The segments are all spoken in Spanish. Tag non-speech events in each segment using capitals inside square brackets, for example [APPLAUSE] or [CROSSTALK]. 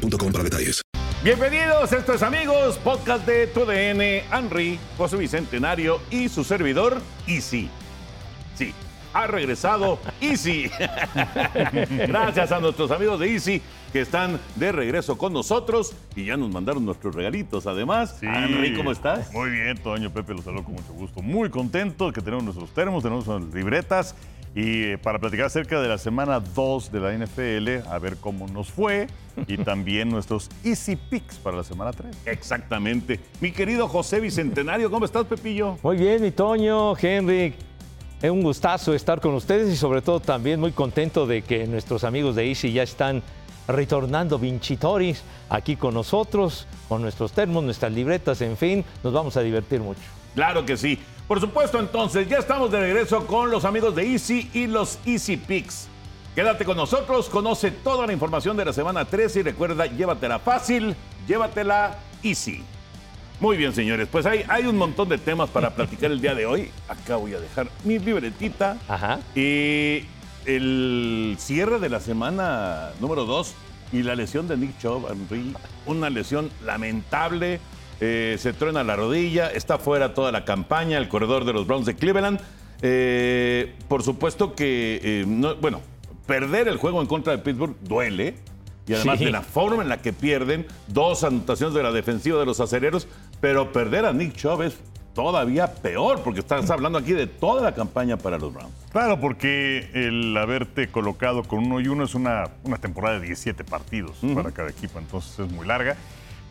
boostmobile.com para detalles. Bienvenidos, esto es amigos, podcast de tu DN, Henry, José Bicentenario y su servidor, Easy. Sí, ha regresado [LAUGHS] Easy. Gracias a nuestros amigos de Easy que están de regreso con nosotros y ya nos mandaron nuestros regalitos. Además, Sí. Henry, ¿cómo estás? Muy bien, Toño, Pepe, los saludo con mucho gusto. Muy contento que tenemos nuestros termos, tenemos nuestras libretas y eh, para platicar acerca de la semana 2 de la NFL, a ver cómo nos fue y [LAUGHS] también nuestros Easy Picks para la semana 3. Exactamente. Mi querido José Bicentenario, ¿cómo estás, Pepillo? Muy bien, mi Toño, Henry. Es un gustazo estar con ustedes y sobre todo también muy contento de que nuestros amigos de Easy ya están retornando Vincitoris aquí con nosotros, con nuestros termos, nuestras libretas, en fin, nos vamos a divertir mucho. Claro que sí. Por supuesto, entonces, ya estamos de regreso con los amigos de Easy y los Easy Picks. Quédate con nosotros, conoce toda la información de la semana 13 y recuerda, llévatela fácil, llévatela easy. Muy bien, señores, pues hay, hay un montón de temas para [LAUGHS] platicar el día de hoy. Acá voy a dejar mi libretita. Ajá. Y el cierre de la semana número 2 y la lesión de Nick Chubb, Henry, una lesión lamentable. Eh, se truena la rodilla, está fuera toda la campaña, el corredor de los Browns de Cleveland. Eh, por supuesto que, eh, no- bueno, perder el juego en contra de Pittsburgh duele. Y además Sí. de la forma en la que pierden, dos anotaciones de la defensiva de los acereros, pero perder a Nick Chubb es todavía peor, porque estás hablando aquí de toda la campaña para los Browns. Claro, porque el haberte colocado con uno y uno es una, una temporada de 17 partidos para cada equipo, entonces es muy larga.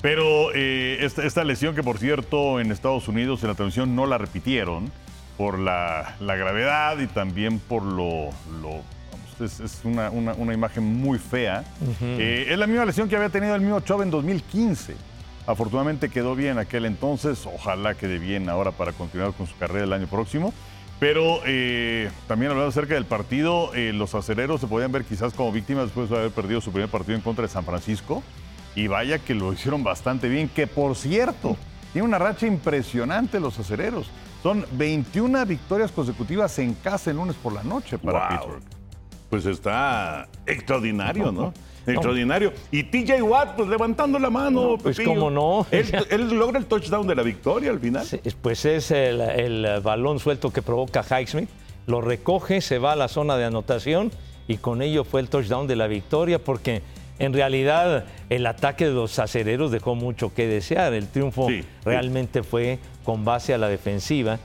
Pero eh, esta, esta lesión que, por cierto, en Estados Unidos en la televisión no la repitieron por la, la gravedad y también por lo... lo- vamos, es, es una, una- una imagen muy fea. Eh, es la misma lesión que había tenido el mismo Chubb en 2015. Afortunadamente quedó bien aquel entonces, ojalá quede bien ahora para continuar con su carrera el año próximo. Pero eh, también hablando acerca del partido, los acereros se podían ver quizás como víctimas después de haber perdido su primer partido en contra de San Francisco. Y vaya que lo hicieron bastante bien, que por cierto, tiene una racha impresionante los acereros. Son 21 victorias consecutivas en casa el lunes por la noche para Wow. Pittsburgh. Pues está extraordinario, ¿no? Extraordinario. Y TJ Watt, pues levantando la mano. pues, Pepillo. cómo no. Él, [LAUGHS] él logra el touchdown de la victoria al final. Sí, Pues es el, el balón suelto que provoca Highsmith, lo recoge, se va a la zona de anotación y con ello fue el touchdown de la victoria porque en realidad el ataque de los acereros dejó mucho que desear. El triunfo Sí, sí. realmente fue con base a la defensiva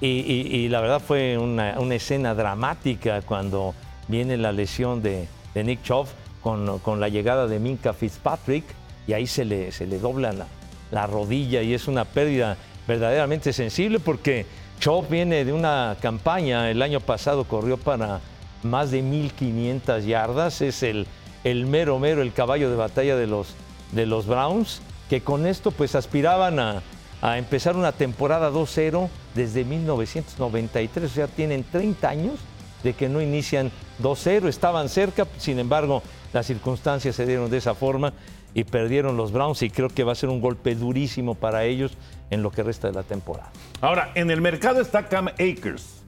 y, y- y la verdad fue una, una escena dramática cuando viene la lesión de, de Nick Chubb con, con la llegada de Minka Fitzpatrick y ahí se le, se le dobla la, la rodilla y es una pérdida verdaderamente sensible porque Chubb viene de una campaña, el año pasado corrió para más de 1.500 yardas, es el, el mero mero, el caballo de batalla de los, de los Browns, que con esto pues aspiraban a, a empezar una temporada 2-0 desde 1993, o sea, tienen 30 años de que no inician 2-0, estaban cerca, sin embargo, las circunstancias se dieron de esa forma y perdieron los Browns y creo que va a ser un golpe durísimo para ellos en lo que resta de la temporada. Ahora, en el mercado está Cam Akers,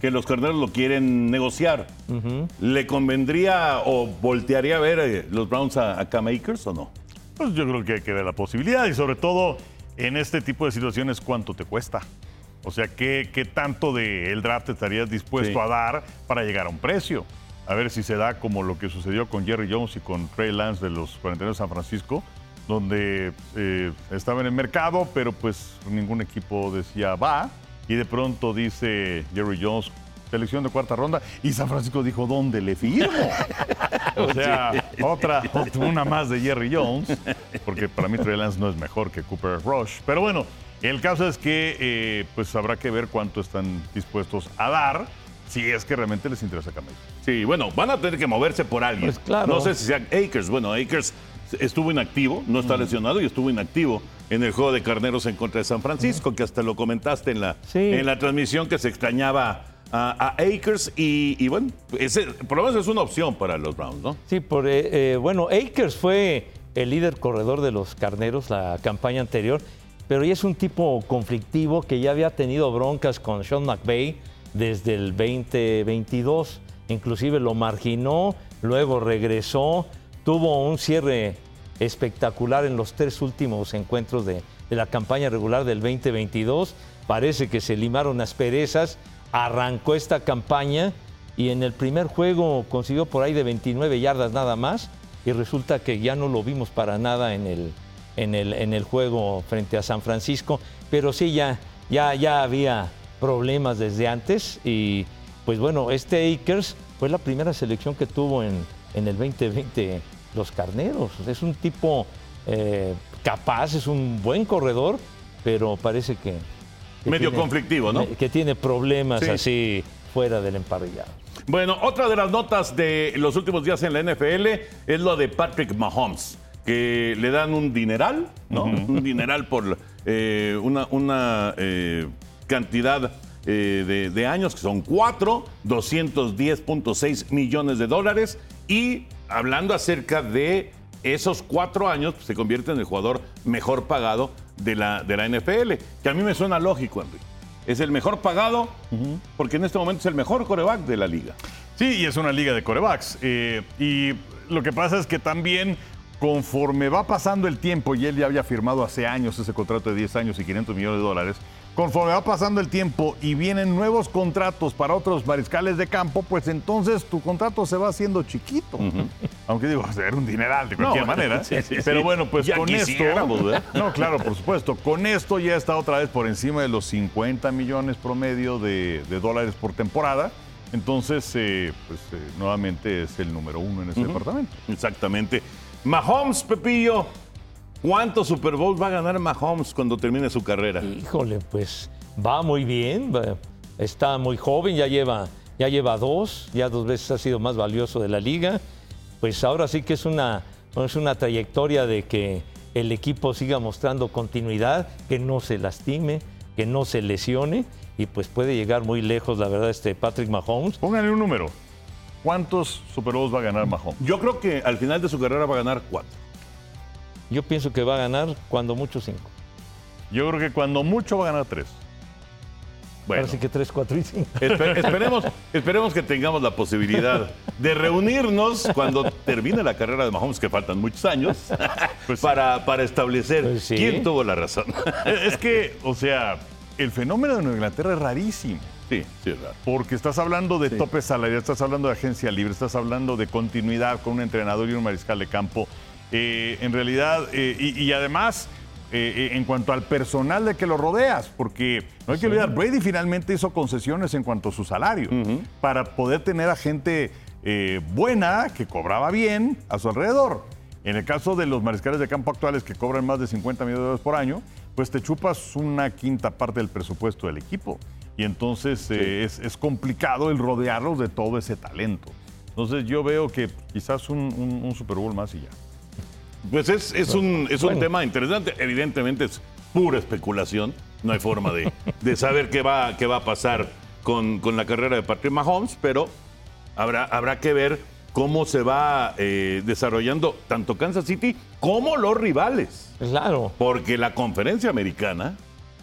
que los carneros lo quieren negociar. ¿Le convendría o voltearía a ver eh, los Browns a, a Cam Akers o no? Pues yo creo que hay que ver la posibilidad y sobre todo en este tipo de situaciones cuánto te cuesta. O sea, ¿qué, qué tanto del draft estarías dispuesto Sí. a dar para llegar a un precio? A ver si se da como lo que sucedió con Jerry Jones y con Trey Lance de los 49 de San Francisco, donde eh, estaba en el mercado, pero pues ningún equipo decía va. Y de pronto dice Jerry Jones, selección de cuarta ronda, y San Francisco dijo, ¿dónde le firmo? [LAUGHS] O sea, otra, otra- una más de Jerry Jones, porque para mí Trey Lance no es mejor que Cooper Rush. Pero bueno, el caso es que eh, pues habrá que ver cuánto están dispuestos a dar, si es que realmente les interesa cambiar. Sí, bueno, van a tener que moverse por alguien. Pues claro. No sé si sean Akers. Bueno, Akers estuvo inactivo, no está lesionado y estuvo inactivo en el juego de carneros en contra de San Francisco, que hasta lo comentaste en la, Sí. en la transmisión que se extrañaba a, a Akers y, y bueno, ese, por lo menos es una opción para los Browns, ¿no? Sí, por, eh, eh, bueno, Akers fue el líder corredor de los carneros la campaña anterior, pero ya es un tipo conflictivo que ya había tenido broncas con Sean McVay desde el 2022. Inclusive lo marginó, luego regresó, tuvo un cierre espectacular en los tres últimos encuentros de, de la campaña regular del 2022. Parece que se limaron asperezas, arrancó esta campaña y en el primer juego consiguió por ahí de 29 yardas nada más y resulta que ya no lo vimos para nada en el, en el, en el juego frente a San Francisco, pero sí ya, ya, ya había problemas desde antes y pues bueno, este Akers fue la primera selección que tuvo en, en el 2020 los carneros. Es un tipo eh, capaz, es un buen corredor, pero parece que... que Medio conflictivo, ¿no? Que tiene problemas Sí. así fuera del emparrillado. Bueno, otra de las notas de los últimos días en la NFL es lo de Patrick Mahomes, que le dan un dineral, ¿no? Un dineral por eh, una, una, eh, cantidad eh, de, de años, que son cuatro, 210.6 millones de dólares. Y hablando acerca de esos cuatro años, pues, se convierte en el jugador mejor pagado de la, de la NFL, que a mí me suena lógico, Enrique. Es el mejor pagado porque en este momento es el mejor coreback de la liga. Sí, y es una liga de corebacks. Eh, y lo que pasa es que también, conforme va pasando el tiempo, y él ya había firmado hace años ese contrato de 10 años y 500 millones de dólares, conforme va pasando el tiempo y vienen nuevos contratos para otros mariscales de campo, pues entonces tu contrato se va haciendo chiquito. Aunque digo, [LAUGHS] era un dineral de cualquier No, [LAUGHS] manera. sí, sí, Pero bueno, pues Ya con esto. [LAUGHS] No, claro, por supuesto. Con esto ya está otra vez por encima de los 50 millones promedio de, de dólares por temporada. Entonces, eh, pues eh, nuevamente es el número uno en ese departamento. Exactamente. Mahomes, Pepillo. ¿Cuántos Super Bowls va a ganar Mahomes cuando termine su carrera? Híjole, pues va muy bien, está muy joven, ya lleva, ya lleva dos, ya dos veces ha sido más valioso de la liga. Pues ahora sí que es una, es una trayectoria de que el equipo siga mostrando continuidad, que no se lastime, que no se lesione y pues puede llegar muy lejos, la verdad, este Patrick Mahomes. Pónganle un número. ¿Cuántos Super Bowls va a ganar Mahomes? Yo creo que al final de su carrera va a ganar cuatro. Yo pienso que va a ganar cuando mucho cinco. Yo creo que cuando mucho va a ganar tres. Bueno, Ahora sí que tres, cuatro y cinco. espe- [LAUGHS] esperemos, esperemos que tengamos la posibilidad de reunirnos cuando termine la carrera de Mahomes, que faltan muchos años, [LAUGHS] Pues sí. para, para establecer Pues sí. quién tuvo la razón. [LAUGHS] Es que, o sea, el fenómeno de Nueva Inglaterra es rarísimo. Sí, sí, es raro. Porque estás hablando de tope salarial, estás hablando de agencia libre, estás hablando de continuidad con un entrenador y un mariscal de campo. Eh, en realidad, eh, y, y además, eh, en cuanto al personal de que lo rodeas, porque no hay que olvidar, Brady finalmente hizo concesiones en cuanto a su salario para poder tener a gente buena, que cobraba bien a su alrededor. En el caso de los mariscales de campo actuales que cobran más de 50 millones de dólares por año, pues te chupas una quinta parte del presupuesto del equipo. Y entonces es, es complicado el rodearlos de todo ese talento. Entonces yo veo que quizás un, un- un Super Bowl más y ya. Pues es, es un, es un Bueno. tema interesante. Evidentemente es pura especulación. No hay forma de, de saber qué va, qué va a pasar con, con la carrera de Patrick Mahomes, pero habrá, habrá que ver cómo se va eh, desarrollando tanto Kansas City como los rivales. Claro. Porque la conferencia americana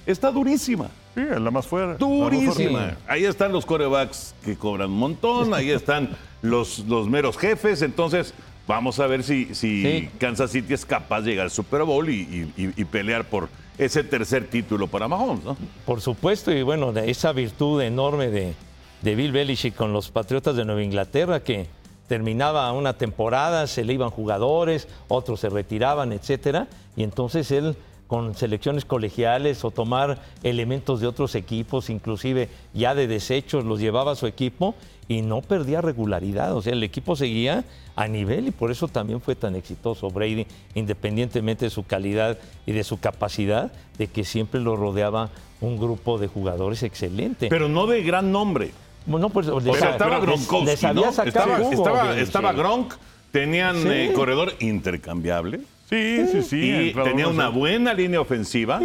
está durísima. Sí, es la más fuera. Durísima. Sí. Ahí están los corebacks que cobran un montón, ahí están los, los meros jefes. Entonces, vamos a ver si, si Sí. Kansas City es capaz de llegar al Super Bowl y, y- y- y pelear por ese tercer título para Mahomes, ¿no? Por supuesto, y bueno, de esa virtud enorme de, de Bill Belichick con los Patriotas de Nueva Inglaterra, que terminaba una temporada, se le iban jugadores, otros se retiraban, etcétera, y entonces él con selecciones colegiales o tomar elementos de otros equipos, inclusive ya de desechos, los llevaba a su equipo y no perdía regularidad. O sea, el equipo seguía a nivel y por eso también fue tan exitoso Brady, independientemente de su calidad y de su capacidad, de que siempre lo rodeaba un grupo de jugadores excelente. Pero no de gran nombre. Bueno, pues, O les- sea, estaba les- Gronkowski, les había ¿no? Estaba. Gronk, Tenían Sí. eh, corredor intercambiable. Sí, sí, sí. y tenía una buena línea ofensiva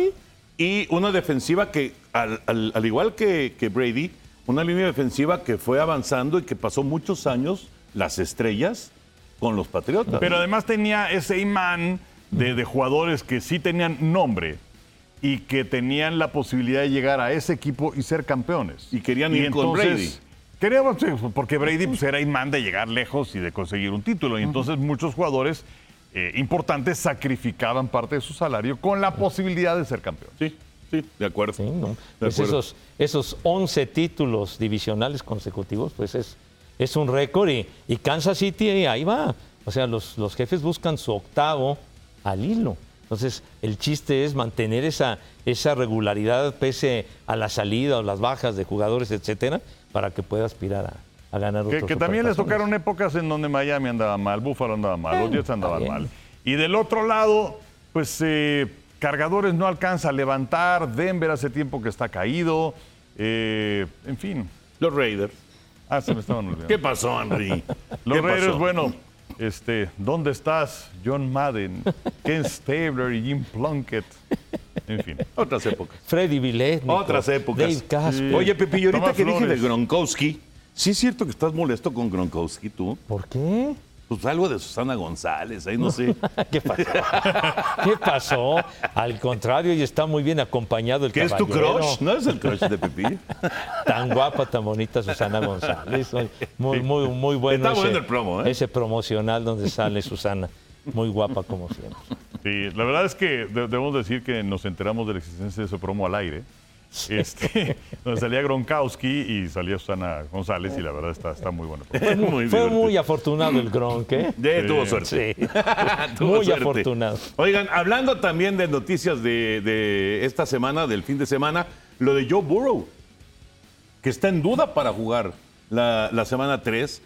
y una defensiva que, al, al- al igual que, que Brady, una línea defensiva que fue avanzando y que pasó muchos años las estrellas con los Patriotas. Pero además tenía ese imán de, de jugadores que sí tenían nombre y que tenían la posibilidad de llegar a ese equipo y ser campeones. Y querían ir con Brady. Queríamos, porque Brady pues, era imán de llegar lejos y de conseguir un título. Y entonces muchos jugadores eh, importantes sacrificaban parte de su salario con la posibilidad de ser campeón. sí, sí, de acuerdo. Sí, ¿no? De Pues acuerdo. esos, esos 11 títulos divisionales consecutivos, pues es, es un récord y, y Kansas City ahí va. O sea, los, los jefes buscan su octavo al hilo. Entonces, el chiste es mantener esa, esa regularidad pese a la salida o las bajas de jugadores, etcétera, para que pueda aspirar a, a ganar Que, otros que también les tocaron épocas en donde Miami andaba mal, Buffalo andaba mal, los Jets andaban mal. Y del otro lado, pues eh, Cargadores no alcanza a levantar, Denver hace tiempo que está caído, eh, en fin. Los Raiders. Ah, se me estaban olvidando. ¿Qué pasó, Henry? [LAUGHS] Los ¿Qué Raiders, pasó? bueno, este, ¿dónde estás? John Madden, [LAUGHS] Ken Stabler y Jim Plunkett. En fin. Otras épocas. Freddy Villet, Otras épocas. Dave Casper. Oye, Pepillo, ahorita Tomás que dije de Flores. Gronkowski, ¿sí es cierto que estás molesto con Gronkowski tú? ¿Por qué? Pues algo de Susana González, ahí no sé. [LAUGHS] ¿Qué pasó? [LAUGHS] ¿Qué pasó? Al contrario, y está muy bien acompañado el ¿Qué es tu crush? ¿No es el crush de Pepillo? [LAUGHS] Tan guapa, tan bonita Susana González. Muy, muy, muy bueno. Está bueno el promo, ¿eh? Ese promocional donde sale Susana. Muy guapa como siempre. Sí, la verdad es que de- debemos decir que nos enteramos de la existencia de ese promo al aire. Este, [LAUGHS] donde salía Gronkowski y salía Susana González y la verdad está, está muy bueno. muy Fue divertido. muy afortunado el Gronk, ¿eh? Tuvo suerte. Sí. [LAUGHS] Tuvo Muy suerte. afortunado. Oigan, hablando también de noticias de, de esta semana, del fin de semana, lo de Joe Burrow, que está en duda para jugar la, la semana 3.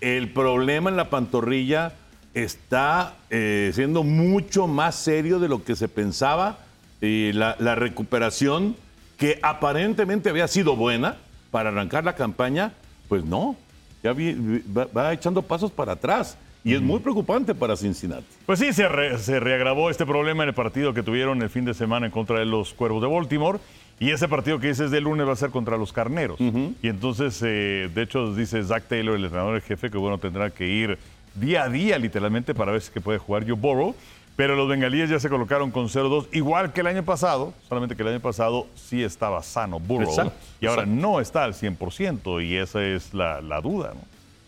El problema en la pantorrilla está eh, siendo mucho más serio de lo que se pensaba. Y la, la recuperación, que aparentemente había sido buena para arrancar la campaña, pues no, ya vi- va, va echando pasos para atrás. Y es muy preocupante para Cincinnati. Pues sí, se, re- se reagravó este problema en el partido que tuvieron el fin de semana en contra de los Cuervos de Baltimore. Y ese partido que dices de lunes va a ser contra los Carneros. Y entonces, eh, de hecho, dice Zach Taylor, el entrenador en jefe, que bueno, tendrá que ir día a día, literalmente, para ver si que puede jugar Joe Burrow. Pero los bengalíes ya se colocaron con 0-2, igual que el año pasado, solamente que el año pasado sí estaba sano Burrow. Exacto, y ahora exacto. no está al 100%, y esa es la, la duda, ¿no?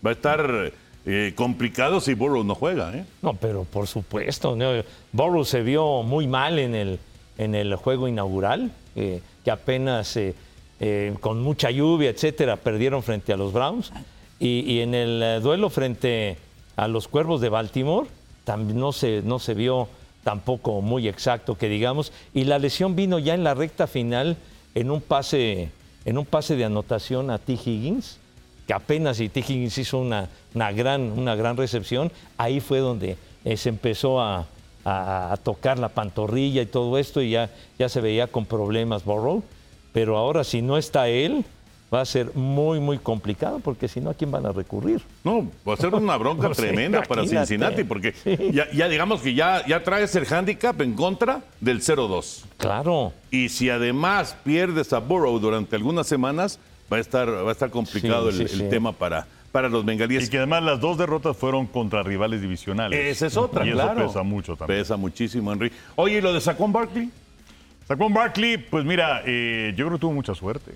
Va a estar eh, complicado si Burrow no juega. ¿eh? No, pero por supuesto. ¿no? Burrow se vio muy mal en el, en el juego inaugural, eh, que apenas eh, eh, con mucha lluvia, etcétera, perdieron frente a los Browns. Y, y en el duelo frente a los Cuervos de Baltimore, no se, no se vio tampoco muy exacto, que digamos. Y la lesión vino ya en la recta final en un pase, en un pase de anotación a T. Higgins que apenas y T. Higgins hizo una, una gran, una gran recepción, ahí fue donde eh, se empezó a, a- tocar la pantorrilla y todo esto, y ya, ya se veía con problemas Burrow. Pero ahora, si no está él, va a ser muy, muy complicado, porque si no, ¿a quién van a recurrir? No, va a ser una bronca [LAUGHS] tremenda para. Cincinnati, porque ya, ya digamos que ya, ya traes el handicap en contra del 0-2. Claro. Y si además pierdes a Burrow durante algunas semanas, va a estar, va a estar complicado Sí, el, sí, el sí. tema para, para los bengalíes. Y que además las dos derrotas fueron contra rivales divisionales. Esa es otra, y claro. eso pesa mucho también. Pesa muchísimo, Henry. Oye, ¿y lo de Saquon Barkley? Saquon Barkley, pues mira, eh, yo creo que tuvo mucha suerte.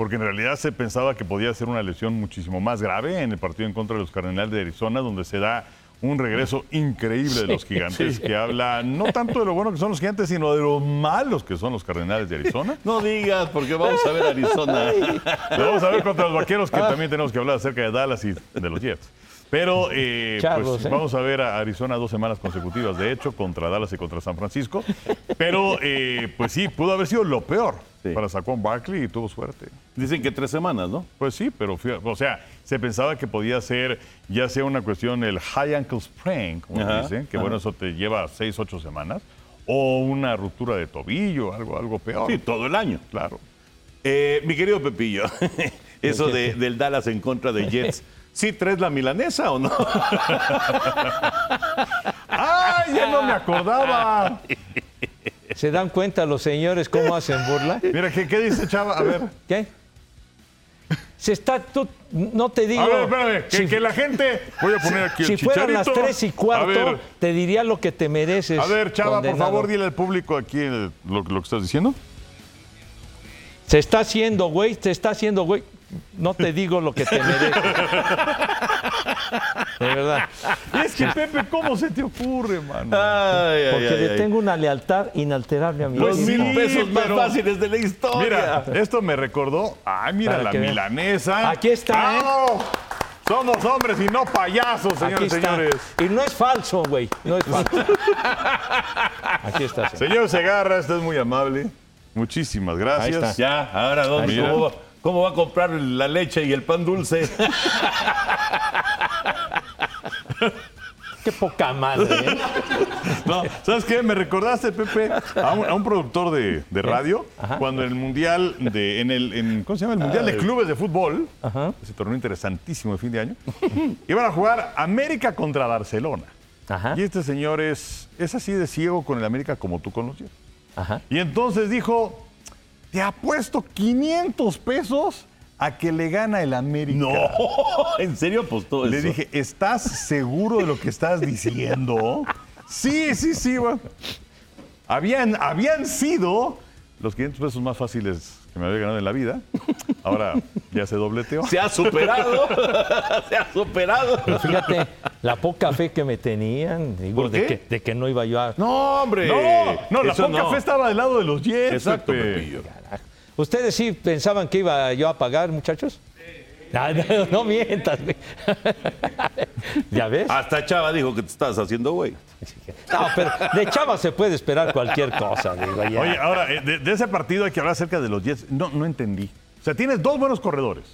Porque en realidad se pensaba que podía ser una lesión muchísimo más grave en el partido en contra de los Cardenales de Arizona, donde se da un regreso [LAUGHS] increíble de los gigantes, que habla no [LAUGHS] tanto de lo bueno que son los gigantes, sino de lo malos que son los Cardenales de Arizona. No digas, porque vamos a ver Arizona. [LAUGHS] Lo vamos a ver contra los vaqueros, que también tenemos que hablar acerca de Dallas y de los Jets. Pero eh, pues, ¿eh? vamos a ver a Arizona dos semanas consecutivas, de hecho, contra Dallas y contra San Francisco. Pero eh, pues sí, pudo haber sido lo peor Sí. para Saquon Barkley y tuvo suerte. Dicen que tres semanas, ¿no? Pues sí, pero o sea, se pensaba que podía ser ya sea una cuestión el high ankle sprain, como Ajá, dicen, que ajá. bueno, eso te lleva seis, ocho semanas, o una ruptura de tobillo, algo, algo peor. Sí, todo el año. claro. Eh, mi querido Pepillo, [LAUGHS] eso de- del Dallas en contra de Jets. [LAUGHS] ¿sí traes la milanesa o no? ¡Ay, ya no me acordaba! ¿Se dan cuenta los señores cómo hacen burla? Mira, ¿qué, qué dice Chava? A ver. ¿Qué? Se está, tú, no te digo. A ver, espérame, que, si- que la gente. Voy a poner aquí si el fueran las tres y cuarto, te diría lo que te mereces. a ver, Chava, por favor, dile al público aquí el- lo, lo que estás diciendo. Se está haciendo, güey, se está haciendo, güey. No te digo lo que te mereces. De verdad. Es que, Pepe, ¿cómo se te ocurre, mano? Ay, ay, Porque ay, le ay. tengo una lealtad inalterable a mi Los mil pesos más pero- fáciles de la historia. Mira, esto me recordó. Ay, mira Para la vean. milanesa. Aquí está, ¿eh? ¡Bravo! Somos hombres y no payasos, señores señores. Y no es falso, güey. No es falso. [LAUGHS] Aquí está. señor. Señor Segarra, usted es muy amable. Muchísimas gracias. Ahí está. Ya, ahora dónde, Mira. ¿Cómo, va, a comprar la leche y el pan dulce? Qué poca madre, ¿eh? No, ¿Sabes qué? Me recordaste, Pepe, a un, a un productor de, de radio, cuando en el Mundial de, en el, en- ¿cómo se llama? El Mundial de Clubes de Fútbol, ese torneo interesantísimo de fin de año, iban a jugar América contra Barcelona. Ajá. Y este señor es, es así de ciego con el América como tú conocías. Ajá. Y entonces dijo, te apuesto 500 pesos a que le gana el América. No, [LAUGHS] ¿en serio apostó eso? Le dije, ¿estás seguro de lo que estás diciendo? sí, sí, sí. Habían, habían sido los 500 pesos más fáciles que me había ganado en la vida. Ahora ya se dobleteó. Se ha superado. [LAUGHS] Se ha superado. Pero fíjate, la poca fe que me tenían, digo, ¿Por de qué? que, de que no iba yo a. No, hombre. No, no, la poca no. fe estaba del lado de los Jets. Exacto. ¿Ustedes sí pensaban que iba yo a pagar, muchachos? Ah, No, no mientas. güey. [LAUGHS] ¿Ya ves? Hasta Chava dijo que te estás haciendo güey. No, pero de Chava se puede esperar cualquier cosa, digo, ya. Oye, ahora, eh, de, de ese partido hay que hablar acerca de los Jets. No, no entendí. O sea, tienes dos buenos corredores.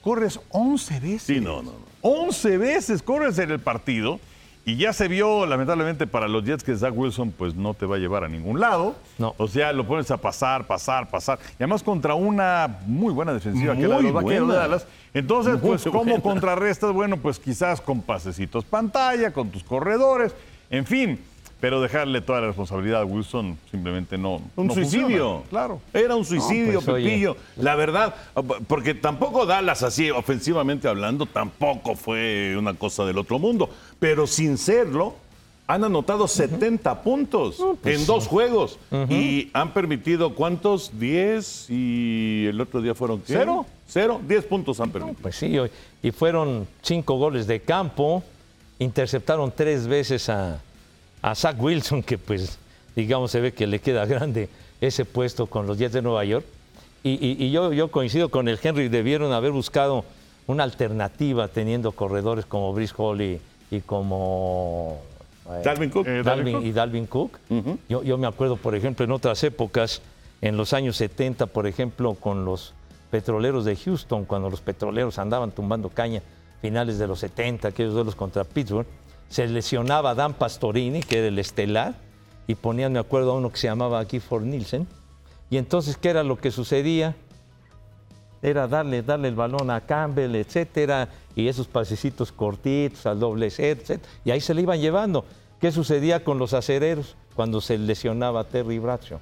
Corres 11 veces. Sí, no, no, no. 11 veces corres en el partido y ya se vio, lamentablemente, para los Jets que Zach Wilson pues no te va a llevar a ningún lado. No. O sea, lo pones a pasar, pasar, pasar. Y además contra una muy buena defensiva, que es la de los vaqueros de. Dallas. Entonces, Muy pues, ¿cómo buena. contrarrestas? Bueno, pues quizás con pasecitos pantalla, con tus corredores, en fin. Pero dejarle toda la responsabilidad a Wilson simplemente no. Un no suicidio. funciona. Claro. Era un suicidio, pues, oye. Pepillo. La verdad, porque tampoco Dallas así, ofensivamente hablando, tampoco fue una cosa del otro mundo. Pero sin serlo, han anotado 70 puntos pues en dos juegos. Y han permitido, ¿cuántos? 10 y el otro día fueron ¿qué? ¿Cero? Cero, 10 puntos han permitido. Pues sí, y fueron cinco goles de campo, interceptaron tres veces a, a Zach Wilson, que pues digamos se ve que le queda grande ese puesto con los Jets de Nueva York. Y, y- y yo, yo coincido con el Henry, debieron haber buscado una alternativa teniendo corredores como Brice Hall y, y como... eh, Dalvin Cook. Eh, Dalvin Dalvin Cook. y Dalvin Cook. yo, yo me acuerdo, por ejemplo, en otras épocas, en los años 70, por ejemplo, con los petroleros de Houston, cuando los petroleros andaban tumbando caña, finales de los 70, aquellos duelos contra Pittsburgh, se lesionaba Dan Pastorini, que era el estelar, y ponían, me acuerdo, a uno que se llamaba Gifford Nielsen. Y entonces, ¿qué era lo que sucedía? Era darle, darle el balón a Campbell, etcétera, y esos pasecitos cortitos al doble set, etcétera, y ahí se le iban llevando. ¿Qué sucedía con los acereros cuando se lesionaba Terry Bradshaw?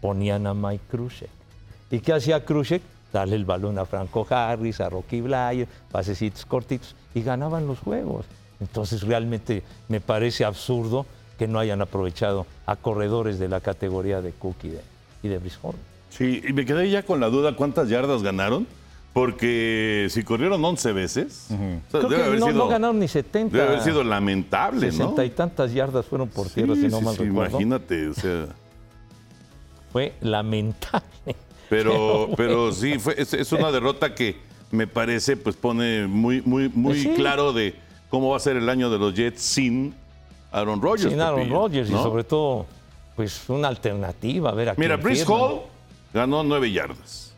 Ponían a Mike Krusek. ¿Y qué hacía Krusek? Darle el balón a Franco Harris, a Rocky Blyer, pasecitos cortitos, y ganaban los juegos. Entonces realmente me parece absurdo que no hayan aprovechado a corredores de la categoría de Cook y de, y de. Sí, y me quedé ya con la duda cuántas yardas ganaron. Porque si corrieron 11 veces, o sea, Creo debe que haber no, sido, no ganaron ni 70. debe haber sido lamentable, ¿no? 60 y tantas yardas fueron por tierra, Sí, si no sí, mal sí, recuerdo. Imagínate, o sea. [LAUGHS] Fue lamentable. Pero, [LAUGHS] pero sí, fue, es, es una derrota que me parece, pues pone muy, muy, muy Pues claro de cómo va a ser el año de los Jets sin Aaron Rodgers. Sin Aaron Rodgers y sobre todo, pues una alternativa. A ver a Mira, Brice. Hall ganó nueve yardas.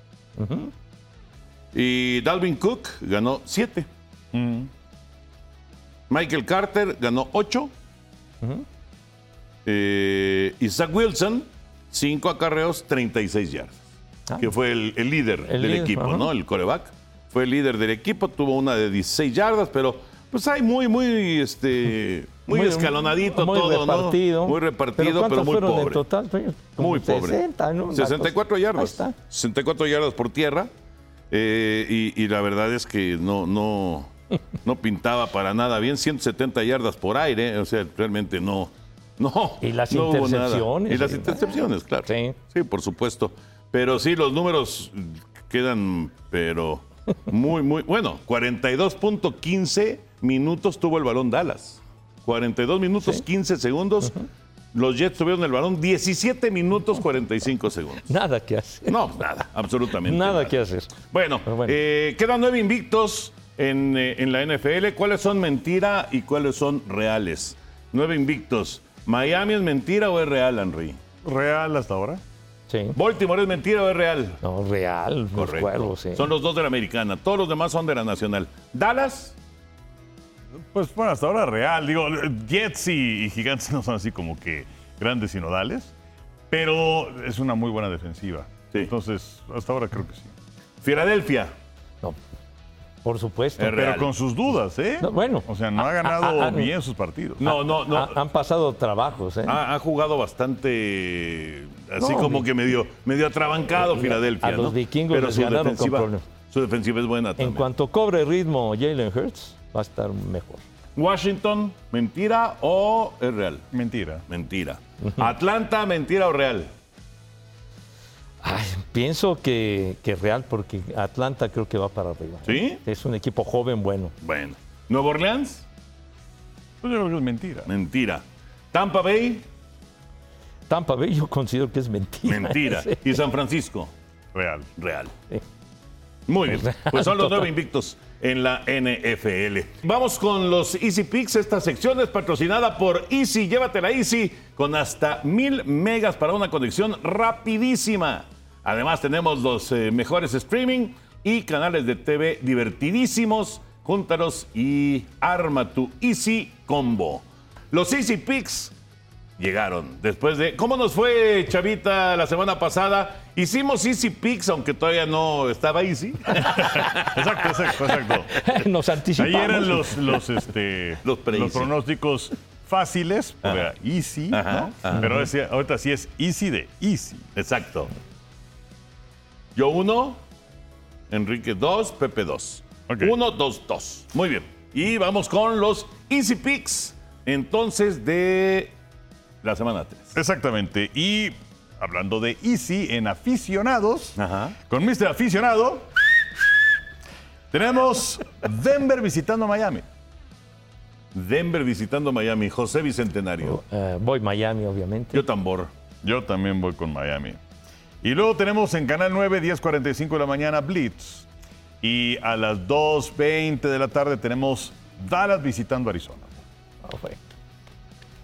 Y Dalvin Cook ganó siete. Michael Carter ganó ocho. Eh, y Zach Wilson, cinco acarreos, 36 yardas. Ah. Que fue el, el líder El del líder, equipo. ¿no? El coreback. fue el líder del equipo, tuvo una de 16 yardas, pero pues hay muy, muy, este, muy, Muy- escalonadito muy todo, repartido. ¿no? Muy repartido, pero, ¿cuántos muy fueron pobre. en total? Como Muy pobre. 60, ¿no? Una 64 cosa- yardas. Ahí está. 64 yardas por tierra. eh, y, y la verdad es que no, no, no [LAUGHS] pintaba para nada bien. 170 yardas por aire. O sea, realmente no. No. Y las no intercepciones, Y las intercepciones, claro. Sí. Sí, por supuesto. Pero sí, los números quedan, pero muy, muy. Bueno, 42.15 minutos tuvo el balón Dallas. 42 minutos 15 segundos. Los Jets tuvieron el balón 17 minutos 45 segundos. Nada que hacer. No, nada, absolutamente. Nada que hacer. Bueno, eh, quedan nueve invictos en, eh, en la NFL. ¿Cuáles son mentira y cuáles son reales? Nueve invictos. ¿Miami es mentira o es real, Henry? Real hasta ahora. Sí. ¿Baltimore es mentira o es real? No, real, los cuervos, sí. Son los dos de la americana. Todos los demás son de la nacional. ¿Dallas? Pues bueno, hasta ahora real. Digo, Jets y, y Gigantes [LAUGHS] no son así como que grandes y nodales, pero es una muy buena defensiva. Sí. Entonces, hasta ahora creo que sí. ¿Filadelfia? No, por supuesto. Es real. Pero con sus dudas, ¿eh? No, bueno. O sea, no ha Ah, ganado ah, ah, bien sus partidos. No, no, no. Ha- han pasado trabajos, ¿eh? Ha, ha jugado bastante así No, como mi- que medio, medio atrabancado a Filadelfia. los ¿no? vikingos Pero les su ganaron con defensiva, problemas. su defensiva es buena en también. cuanto cobre ritmo Jalen Hurts, va a estar mejor. Washington, ¿mentira o es real? Mentira. Mentira. Atlanta, ¿mentira o real? Ay, pienso que, que real, porque Atlanta creo que va para arriba. ¿Sí? Es un equipo joven, bueno. Bueno. ¿Nueva Orleans? Pues yo creo que es mentira. Mentira. ¿Tampa Bay? Tampa Bay yo considero que es mentira. Mentira. [LAUGHS] ¿Y San Francisco? Real. Real. Sí. Muy bien. Real, Pues son los total. nueve invictos en la NFL. Vamos con los Easy Picks. Esta sección es patrocinada por Easy. Llévatela Easy con hasta mil megas para una conexión rapidísima. Además tenemos los eh, mejores streaming y canales de TV divertidísimos. Júntalos y arma tu Easy Combo. Los Easy Picks llegaron después de. ¿Cómo nos fue, Chavita, la semana pasada? Hicimos Easy Picks, aunque todavía no estaba Easy. [LAUGHS] Exacto, exacto, exacto. [LAUGHS] Nos anticipamos. Ahí eran los, los, este, [LAUGHS] Los pronósticos fáciles, porque era easy, Ajá, ¿no? ajá. Pero ahora sí- ahorita sí es easy de easy. Exacto. Yo uno, Enrique dos, Pepe dos. Uno, dos, dos. Muy bien. Y vamos con los Easy Picks, entonces, de la semana 3. Exactamente. Y hablando de easy en aficionados, Ajá. con Mr. Aficionado, tenemos Denver visitando Miami. Denver visitando Miami, José Bicentenario. Eh, voy Miami, obviamente. Yo tambor. Yo también voy con Miami. Y luego tenemos en Canal 9, 10.45 de la mañana, Blitz. Y a las 2.20 de la tarde tenemos Dallas visitando Arizona. Perfecto.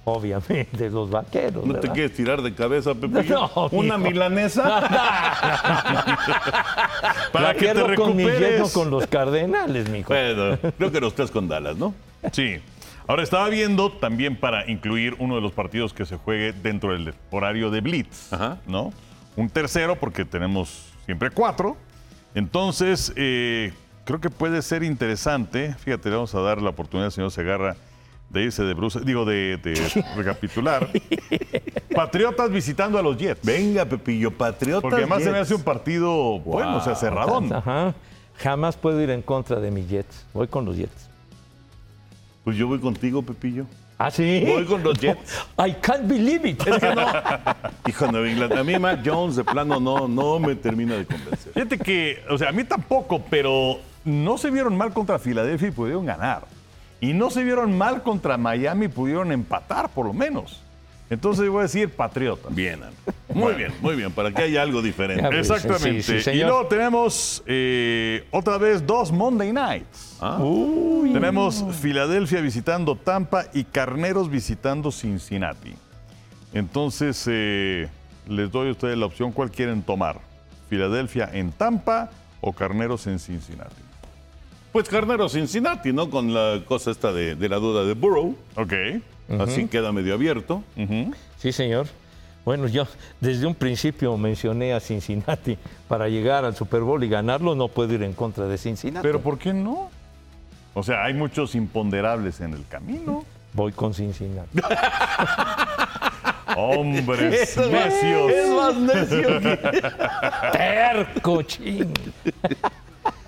Obviamente, los vaqueros. ¿No te quieres tirar de cabeza, Pepe? [LAUGHS] No, ¿Una milanesa? [LAUGHS] Para que te con mi recuperes. yerno con los cardenales, mijo. bueno, creo que los tres con Dallas, ¿no? Sí. Ahora estaba viendo también para incluir uno de los partidos que se juegue dentro del horario de Blitz, Ajá. ¿no? Un tercero porque tenemos siempre cuatro. Entonces, eh, creo que puede ser interesante. Fíjate, le vamos a dar la oportunidad al señor Segarra de irse de bruces, digo, de, de recapitular. Patriotas visitando a los Jets. Venga, Pepillo, Patriota. Porque además se me hace un partido, bueno, o sea, cerradón. Ajá. Jamás puedo ir en contra de mis Jets. Voy con los Jets. Pues yo voy contigo, Pepillo. ¿Ah, sí? Voy con los Jets. I can't believe it. Es que no. [LAUGHS] Hijo de Nueva Inglaterra. A mí Mac Jones de plano no, no me termina de convencer. Fíjate que, o sea, a mí tampoco, pero no se vieron mal contra Filadelfia y pudieron ganar. Y no se vieron mal contra Miami pudieron empatar, por lo menos. Entonces voy a decir Patriota. Bien, Ana. [LAUGHS] Muy bien, muy bien, para que haya algo diferente. Ya. Exactamente. Sí, sí, y luego tenemos eh, otra vez dos Monday Nights. Ah, Tenemos Filadelfia visitando Tampa y Carneros visitando Cincinnati. Entonces, eh, les doy a ustedes la opción cuál quieren tomar. Filadelfia en Tampa o Carneros en Cincinnati. Pues Carnero Cincinnati, ¿no? Con la cosa esta de, de la duda de Burrow. Ok. Así queda medio abierto. Sí, señor. Bueno, yo desde un principio mencioné a Cincinnati para llegar al Super Bowl y ganarlo, no puedo ir en contra de Cincinnati. Pero ¿por qué no? O sea, hay muchos imponderables en el camino. Voy con Cincinnati. [LAUGHS] Hombres [LAUGHS] Es más- necios. Es más necio que... Terco, ching.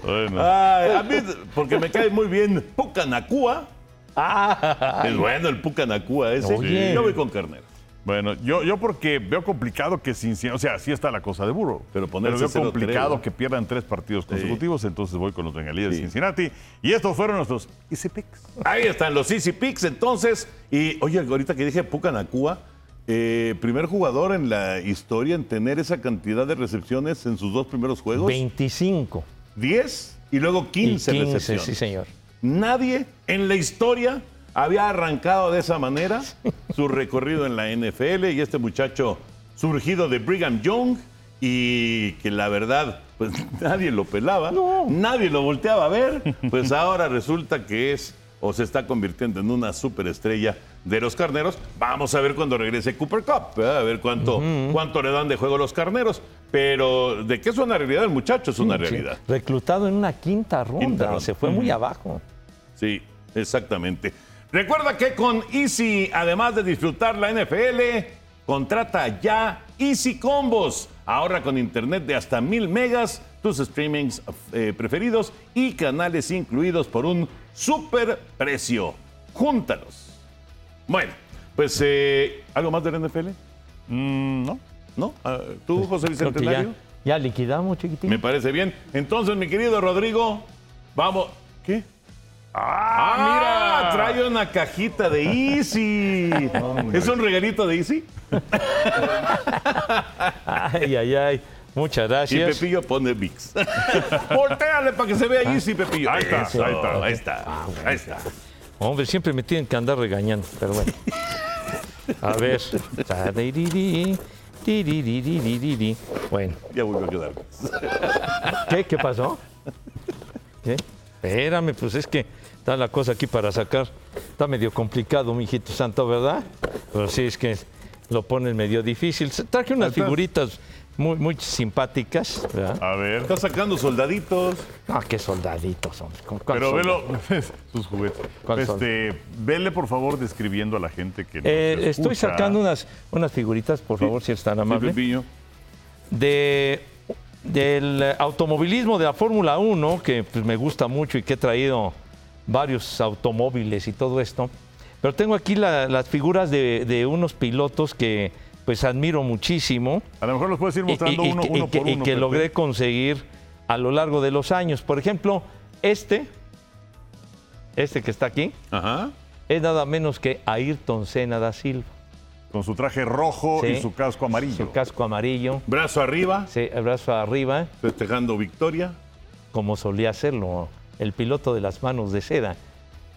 Bueno, Ay, a mí, porque me cae muy bien Pucanacua. Ah, Es bueno el Pucanacua ese. Oye. Yo voy con Carnero. bueno, yo, yo porque veo complicado que Cincinnati, o sea, sí está la cosa de burro, Pero ponerse veo 0-3, complicado que pierdan tres partidos consecutivos, entonces voy con los bengalíes de Cincinnati. Y estos fueron nuestros Easy Picks. Ahí están los Easy Picks entonces. Y oye, ahorita que dije Pucanacua, eh, primer jugador en la historia en tener esa cantidad de recepciones en sus dos primeros juegos. 25. 10 y luego 15, y 15, recepciones. sí, señor. Nadie en la historia había arrancado de esa manera [LAUGHS] su recorrido en la NFL y este muchacho surgido de Brigham Young y que la verdad pues [LAUGHS] nadie lo pelaba, nadie lo volteaba a ver, pues ahora resulta que es o se está convirtiendo en una superestrella de los carneros. Vamos a ver cuando regrese Cooper Cup, ¿verdad? a ver cuánto, cuánto le dan de juego los carneros. Pero de qué es una realidad el muchacho, es una Sí, realidad. Reclutado en una quinta ronda. Quinta ronda. Se fue muy abajo. Sí, exactamente. Recuerda que con Easy, además de disfrutar la NFL, contrata ya Easy Combos. Ahorra con internet de hasta mil megas, tus streamings eh, preferidos y canales incluidos por un super precio. Júntalos. Bueno, pues, eh, ¿algo más del NFL? Mm, ¿No? ¿No? Ah, ¿Tú, José Creo que ya, Bicentenario? ya liquidamos, chiquitín. Me parece bien. Entonces, mi querido Rodrigo, vamos. ¿Qué? Ah, mira, trae una cajita de Easy. [LAUGHS] ¿Es un regalito de Easy? [LAUGHS] Ay, ay, ay. Muchas Y gracias. Pepillo pone VIX. [LAUGHS] Volteale para que se vea Easy, Pepillo. Ahí está, Eso, ahí está. Ahí está. Ahí está. Hombre, siempre me tienen que andar regañando, pero bueno. A ver. Bueno, Ya vuelvo a quedar. ¿qué? ¿Qué pasó? ¿Qué? Espérame, pues es que está la cosa aquí para sacar. Está medio complicado, mijito santo, ¿verdad? Pero sí, es que lo ponen medio difícil. Traje unas figuritas muy, muy simpáticas, ¿verdad? A ver. Está sacando soldaditos. Ah, qué soldaditos, hombre. ¿Con cuál Pero velo, [LAUGHS] sus juguetes. ¿Cuál son? Este, vele por favor describiendo a la gente que nos Eh, estoy escucha. sacando unas, unas figuritas, por favor, si es tan Sí, amable. Pepillo. de, del automovilismo de la Fórmula 1, que pues, me gusta mucho y que he traído varios automóviles y todo esto. Pero tengo aquí la- las figuras de, de unos pilotos que pues admiro muchísimo A lo mejor los puedes ir mostrando y- uno, y- uno y que, por y logré conseguir a lo largo de los años. Por ejemplo, este, este que está aquí, Ajá. es nada menos que Ayrton Senna da Silva. Con su traje rojo Sí. y su casco amarillo. Su casco amarillo, Brazo arriba, sí, brazo arriba, festejando victoria. como solía hacerlo el piloto de las manos de seda.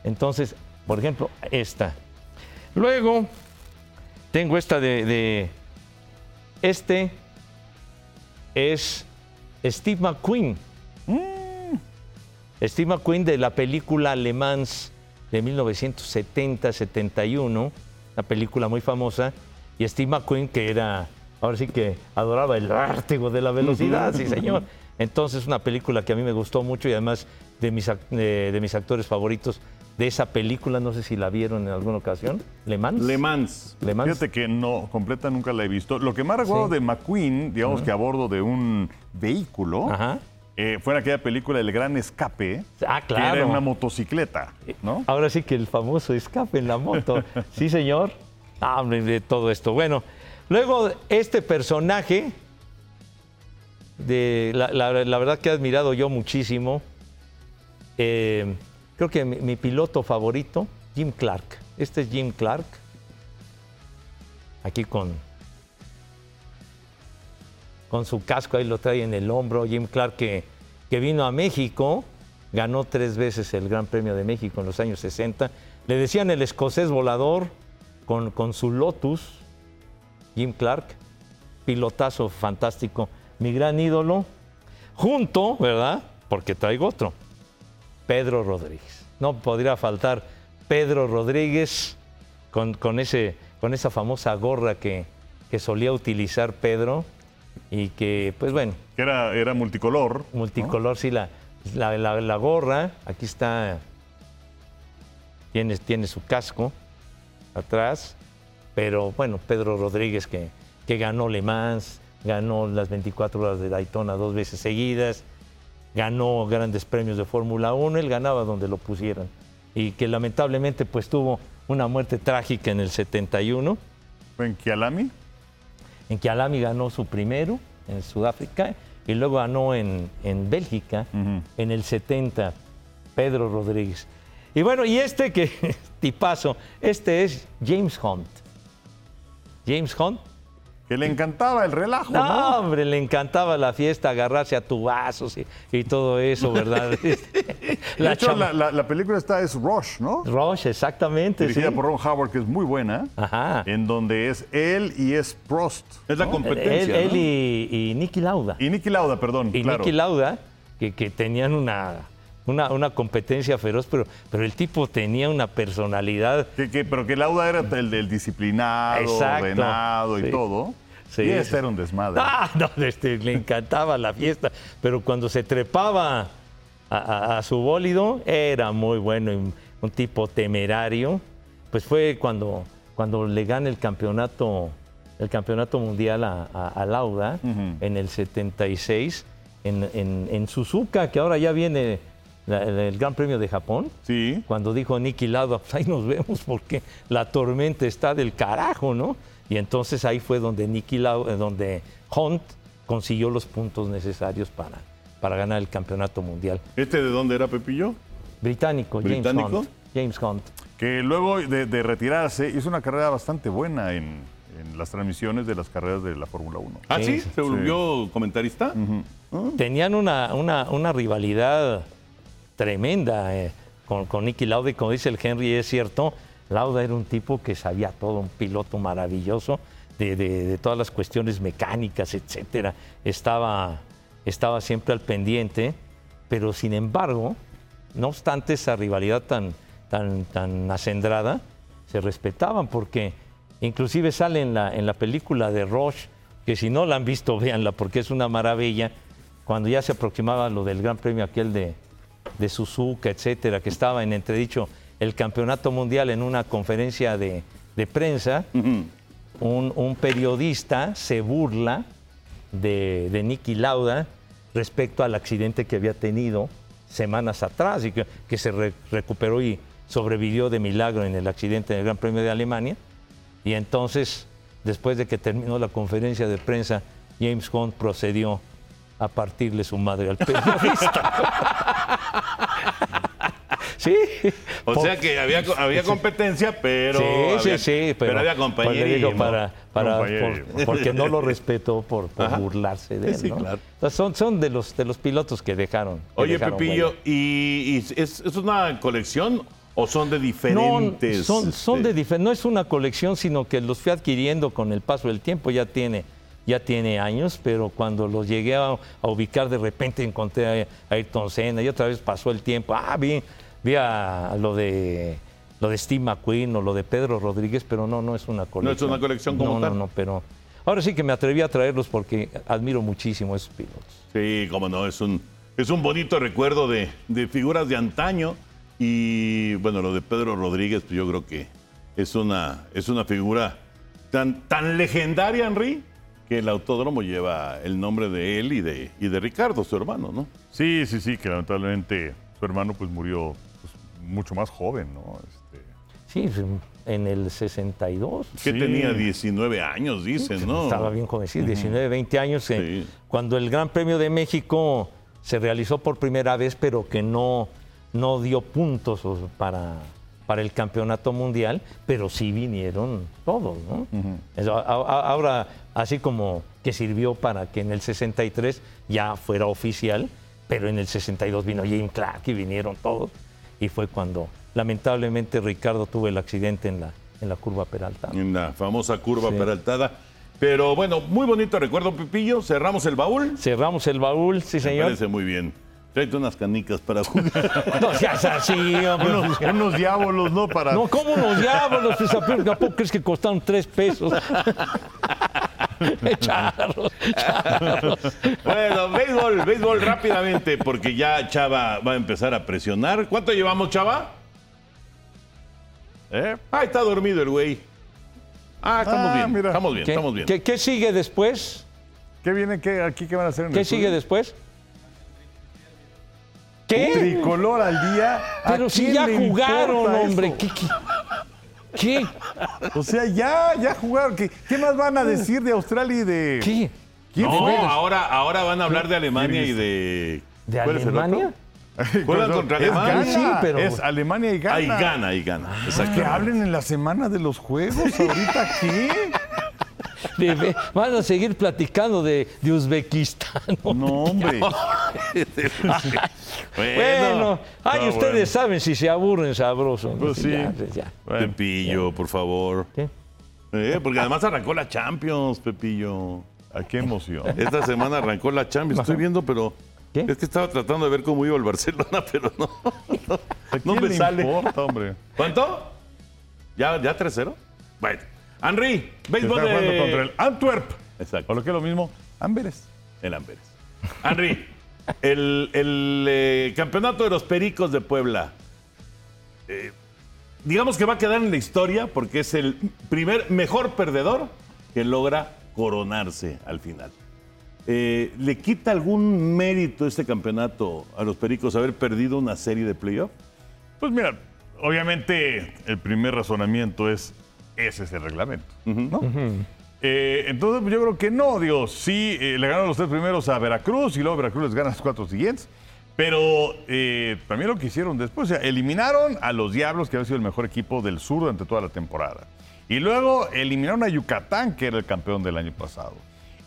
Entonces, por ejemplo, esta. Luego, tengo esta de, de- este es Steve McQueen. Steve McQueen de la película Le Mans de 1970-71, una película muy famosa, y Steve McQueen que era, ahora sí que adoraba el vértigo de la velocidad, sí señor. [LAUGHS] Entonces una película que a mí me gustó mucho y además de mis, de mis actores favoritos de esa película, no sé si la vieron en alguna ocasión, Le Mans. Le Mans. Le Mans. Fíjate que no, completa nunca la he visto. Lo que más recuerdo Sí. de McQueen, digamos que a bordo de un vehículo, Ajá. eh, fue en aquella película El Gran Escape, Ah, que era claro. una motocicleta, ¿no? Ahora sí que el famoso escape en la moto. [LAUGHS] Sí, señor. Ah, hombre, de todo esto. Bueno, luego este personaje, de, la, la- la verdad que he admirado yo muchísimo, eh, creo que mi, piloto favorito, Jim Clark. Este es Jim Clark. Aquí con, con su casco, ahí lo trae en el hombro. Jim Clark que, que vino a México, ganó tres veces el Gran Premio de México en los años 60. Le decían el escocés volador con, con su Lotus, Jim Clark, pilotazo fantástico, mi gran ídolo, junto, ¿verdad? Porque traigo otro, Pedro Rodríguez. No podría faltar Pedro Rodríguez con, con ese, con esa famosa gorra que, que solía utilizar Pedro y que, pues bueno, era, era multicolor. ¿no? multicolor, sí, la, la, la- la gorra, aquí está, tiene, tiene su casco atrás, pero bueno, Pedro Rodríguez que, que ganó Le Mans, ganó las 24 horas de Daytona dos veces seguidas, ganó grandes premios de Fórmula 1, él ganaba donde lo pusieran y que lamentablemente pues tuvo una muerte trágica en el 71, Fue en Kialami. en que Alami ganó su primero en Sudáfrica y luego ganó en, en Bélgica en el 70, Pedro Rodríguez. Y bueno, y este que, [LAUGHS] tipazo, este es James Hunt. James Hunt. Que le encantaba el relajo, No, ¿no? hombre, le encantaba la fiesta, agarrarse a tubazos y, y todo eso, ¿verdad? [LAUGHS] De la hecho, chama- la, la- la película esta es Rush, ¿no? Rush, exactamente. Dirigida sí. por Ron Howard, que es muy buena. Ajá. En donde es él y es Prost. Es la competencia. él ¿no? y, y Nicky Lauda. Y Nicky Lauda, perdón. y claro. Niki Lauda, que, que tenían una, una, una competencia feroz, pero, pero el tipo tenía una personalidad. Que- que- pero que Lauda era el del disciplinado, Exacto. ordenado y todo. Sí, y este era un desmadre. Ah, [LAUGHS] no, este, le encantaba la fiesta, pero cuando se trepaba a, a- a su bólido era muy bueno, y un tipo temerario. Pues fue cuando, cuando le gana el campeonato, el campeonato mundial a, a- a Lauda en el 76 en, en- en Suzuka, que ahora ya viene la- el, Gran Premio de Japón. Sí. Cuando dijo Nicky Lauda, pues ahí nos vemos porque la tormenta está del carajo, ¿no? Y entonces ahí fue donde Nicky Lauda, eh, donde Hunt consiguió los puntos necesarios para, para ganar el campeonato mundial. ¿Este de dónde era Pepillo? Británico, James ¿Británico? Hunt. James Hunt. Que luego de, de retirarse hizo una carrera bastante buena en, en las transmisiones de las carreras de la Fórmula 1. ¿Ah, sí? ¿Se volvió comentarista? Tenían una, una, una rivalidad tremenda eh, con, con Nicky Lauda y como dice el Henry, es cierto, Lauda era un tipo que sabía todo, un piloto maravilloso de, de- todas las cuestiones mecánicas, etcétera. Estaba, estaba siempre al pendiente, pero sin embargo, no obstante esa rivalidad tan, tan, tan acendrada, se respetaban porque inclusive sale en la, en la película de Rush, que si no la han visto, véanla porque es una maravilla, cuando ya se aproximaba lo del Gran Premio aquel de, de Suzuka, etcétera, que estaba en entredicho el campeonato mundial en una conferencia de, de prensa, un, un periodista se burla de, de Nicky Lauda respecto al accidente que había tenido semanas atrás y que, que se re- recuperó y sobrevivió de milagro en el accidente del Gran Premio de Alemania. Y entonces, después de que terminó la conferencia de prensa, James Hunt procedió a partirle su madre al periodista. [LAUGHS] sí. O sea que había, había competencia, pero. sí, había, sí, sí, pero, había pues compañerismo. para, para- Compañerismo. por- porque no lo respetó por, burlarse de él. Sí, claro. Entonces, son, son de los de los pilotos que dejaron. que Oye, dejaron Pepillo, huella. ¿y, y es, es una colección o son de No, diferentes? son, son este, de difer- no es una colección, sino que los fui adquiriendo con el paso del tiempo, ya tiene, ya tiene años, pero cuando los llegué a, a ubicar de repente encontré a Ayrton Senna y otra vez pasó el tiempo. Ah, vi, vi a, a lo de lo de Steve McQueen o lo de Pedro Rodríguez, pero no, no es una colección. una colección como no, tal. No, no, pero ahora sí que me atreví a traerlos porque admiro muchísimo a esos pilotos. Sí, cómo no, es un, es un bonito recuerdo de, de figuras de antaño. Y bueno, lo de Pedro Rodríguez, pues yo creo que es una, es una figura tan, tan legendaria, Henry, que el autódromo lleva el nombre de él y de, y de Ricardo, su hermano, ¿no? Sí, sí, sí, que lamentablemente su hermano pues murió pues, mucho más joven, ¿no? Este, Sí, en el 62. Que Sí. tenía 19 años, dicen, ¿no? Estaba bien jovencito, 19, 20 años, eh, Sí. cuando el Gran Premio de México se realizó por primera vez, pero que no, no dio puntos para, para el campeonato mundial, pero sí vinieron todos, ¿no? Eso, a- a- ahora, así como que sirvió para que en el 63 ya fuera oficial, pero en el 62 vino Jim Clark y vinieron todos, y fue cuando lamentablemente Ricardo tuvo el accidente en la, en la curva Peralta. En la famosa curva Sí. peraltada. Pero bueno, muy bonito recuerdo, Pepillo. Cerramos el baúl. Cerramos el baúl, sí Me señor. parece muy bien. Tráete unas canicas para jugar. [LAUGHS] No seas así, hombre. unos, unos diábolos, ¿no? Para, No, ¿cómo unos diablos? Pues, ¿A poco crees que costaron tres pesos? [LAUGHS] Charros, charros. Bueno, béisbol, béisbol rápidamente, porque ya Chava va a empezar a presionar. ¿Cuánto llevamos, Chava? ¿Eh? Ah, está dormido el güey. Ah, estamos Ah, bien, mira. estamos bien, ¿Qué, estamos bien. qué- qué sigue después? ¿Qué viene? ¿Qué, ¿Aquí qué van a hacer en ¿Qué el sigue estudio? después? ¿Qué? Tricolor al día. ¿A Pero si ya jugaron, hombre. eso? ¿Qué, qué, qué? O sea, ya, ya jugaron. ¿Qué, qué más van a decir de Australia y de. ¿Qué? ¿Quién No, fue? ahora, ahora van a hablar de Alemania y de. ¿De ¿Cuál es el otro? Alemania? [LAUGHS] Juegan contra es Alemania. Ghana, Sí, pero- Es Alemania y Ghana. Ahí gana, ahí gana. Que Exactamente. hablen en la semana de los juegos. [LAUGHS] ¿Ahorita qué? De- van a seguir platicando de, de Uzbekistán. No, hombre. [LAUGHS] Bueno, ay, ustedes bueno. saben si se aburren sabroso. Pues sí. Ya, pues ya. Bueno, Pepillo, por favor. ¿Qué? Eh, porque además arrancó la Champions, Pepillo. ¿a qué emoción? [LAUGHS] Esta semana arrancó la Champions. Estoy viendo, pero. ¿Qué? Es que estaba tratando de ver cómo iba el Barcelona, [LAUGHS] pero no. No, ¿A no quién me le sale. importa, hombre? ¿Cuánto? ¿Ya, ya 3-0? Bueno. Henry, béisbol está jugando de. contra el Antwerp. Exacto. O lo que es lo mismo, Amberes. El Amberes. Henry, [LAUGHS] el, el, eh, campeonato de los Pericos de Puebla. eh, digamos que va a quedar en la historia porque es el primer mejor perdedor que logra coronarse al final. Eh, ¿Le quita algún mérito este campeonato a los Pericos haber perdido una serie de playoff? Pues mira, obviamente el primer razonamiento es, ese es el reglamento, ¿no? Eh, entonces pues, yo creo que no, digo, sí, eh, le ganaron los tres primeros a Veracruz y luego Veracruz les gana los cuatro siguientes, pero eh, también lo que hicieron después, o sea, eliminaron a los Diablos, que había sido el mejor equipo del sur durante toda la temporada, y luego eliminaron a Yucatán, que era el campeón del año pasado.